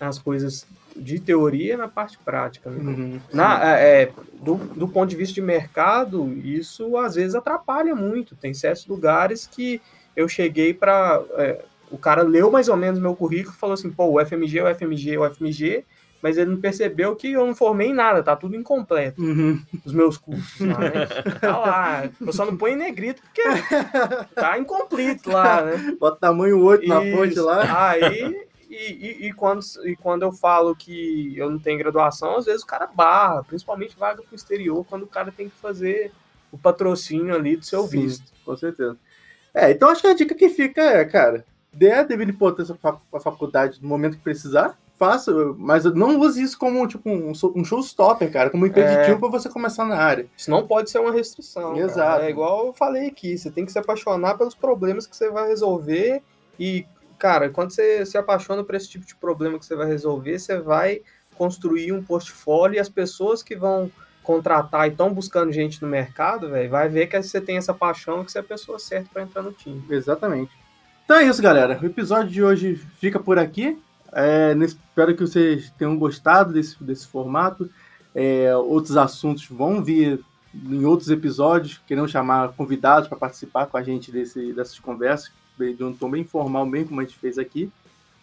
as coisas de teoria na parte prática. Né? Uhum. Na, é, é, do, do ponto de vista de mercado, isso às vezes atrapalha muito. Tem certos lugares que eu cheguei para. É, o cara leu mais ou menos meu currículo e falou assim: pô, o FMG, o FMG, o FMG, mas ele não percebeu que eu não formei em nada, tá tudo incompleto, Uhum. os meus cursos lá, né? Tá lá. Eu só não ponho em negrito porque tá incompleto lá, né? Bota tamanho 8 na Isso. fonte lá. Aí, e, e, e quando, e quando eu falo que eu não tenho graduação, às vezes o cara barra, principalmente vaga pro exterior, quando o cara tem que fazer o patrocínio ali do seu Sim, visto. Com certeza. É, então acho que a dica que fica é, cara, dê a devida importância pra, pra faculdade no momento que precisar, faça, mas não use isso como tipo um, um showstopper, cara, como impeditivo é. para você começar na área. Isso não pode ser uma restrição. Exato. Cara. É igual eu falei aqui, você tem que se apaixonar pelos problemas que você vai resolver e, cara, quando você se apaixona por esse tipo de problema que você vai resolver, você vai construir um portfólio e as pessoas que vão contratar e estão buscando gente no mercado, velho, vai ver que você tem essa paixão que você é a pessoa certa para entrar no time. Exatamente. Então é isso, galera. O episódio de hoje fica por aqui. É, espero que vocês tenham gostado desse, desse formato. É, outros assuntos vão vir em outros episódios. Queremos chamar convidados para participar com a gente desse, dessas conversas, de um tom bem informal, bem como a gente fez aqui.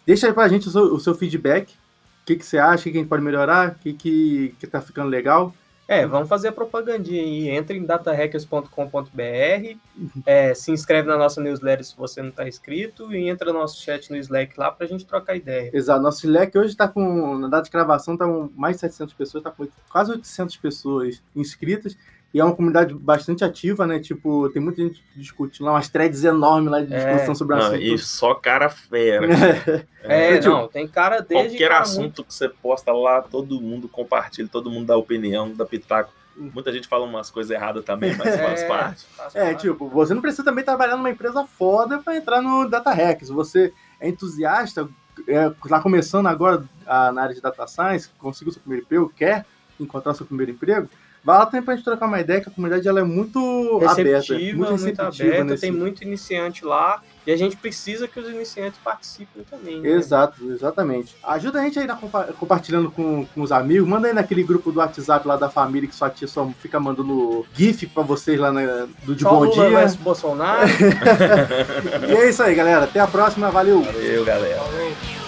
Deixa aí para a gente o seu, o seu feedback. O que, que você acha? O que a gente pode melhorar? O que, que, que tá ficando legal? É, vamos fazer a propagandinha aí. Entre em datahackers.com.br, é, se inscreve na nossa newsletter se você não está inscrito e entra no nosso chat no Slack lá para a gente trocar ideia. Exato. Nosso Slack hoje está com, na data de gravação, está com mais de 700 pessoas, está com quase 800 pessoas inscritas. E é uma comunidade bastante ativa, né? Tipo, tem muita gente discutindo lá, umas threads enormes lá de é. discussão é, sobre o assunto. E só cara fera. é, é tipo, não, tem cara desde Qualquer assunto muito... que você posta lá, todo mundo compartilha, todo mundo dá opinião, dá pitaco. Muita gente fala umas coisas erradas também, mas é, faz parte. Faz é, parte. tipo, você não precisa também trabalhar numa empresa foda para entrar no Data Hacks. Você é entusiasta, é, tá começando agora a, na área de Data Science, conseguiu seu primeiro emprego, quer encontrar seu primeiro emprego, Vai lá também pra gente trocar uma ideia, que a comunidade ela é muito receptiva, aberta. Muito, muito aberta, nesse... tem muito iniciante lá. E a gente precisa que os iniciantes participem também. Né? Exato, exatamente. Ajuda a gente aí na, compartilhando com, com os amigos. Manda aí naquele grupo do WhatsApp lá da família que sua tia só fica mandando GIF pra vocês lá na, do de só Bom Lula Dia. Bolsonaro. e é isso aí, galera. Até a próxima. Valeu. Valeu, galera. Valeu.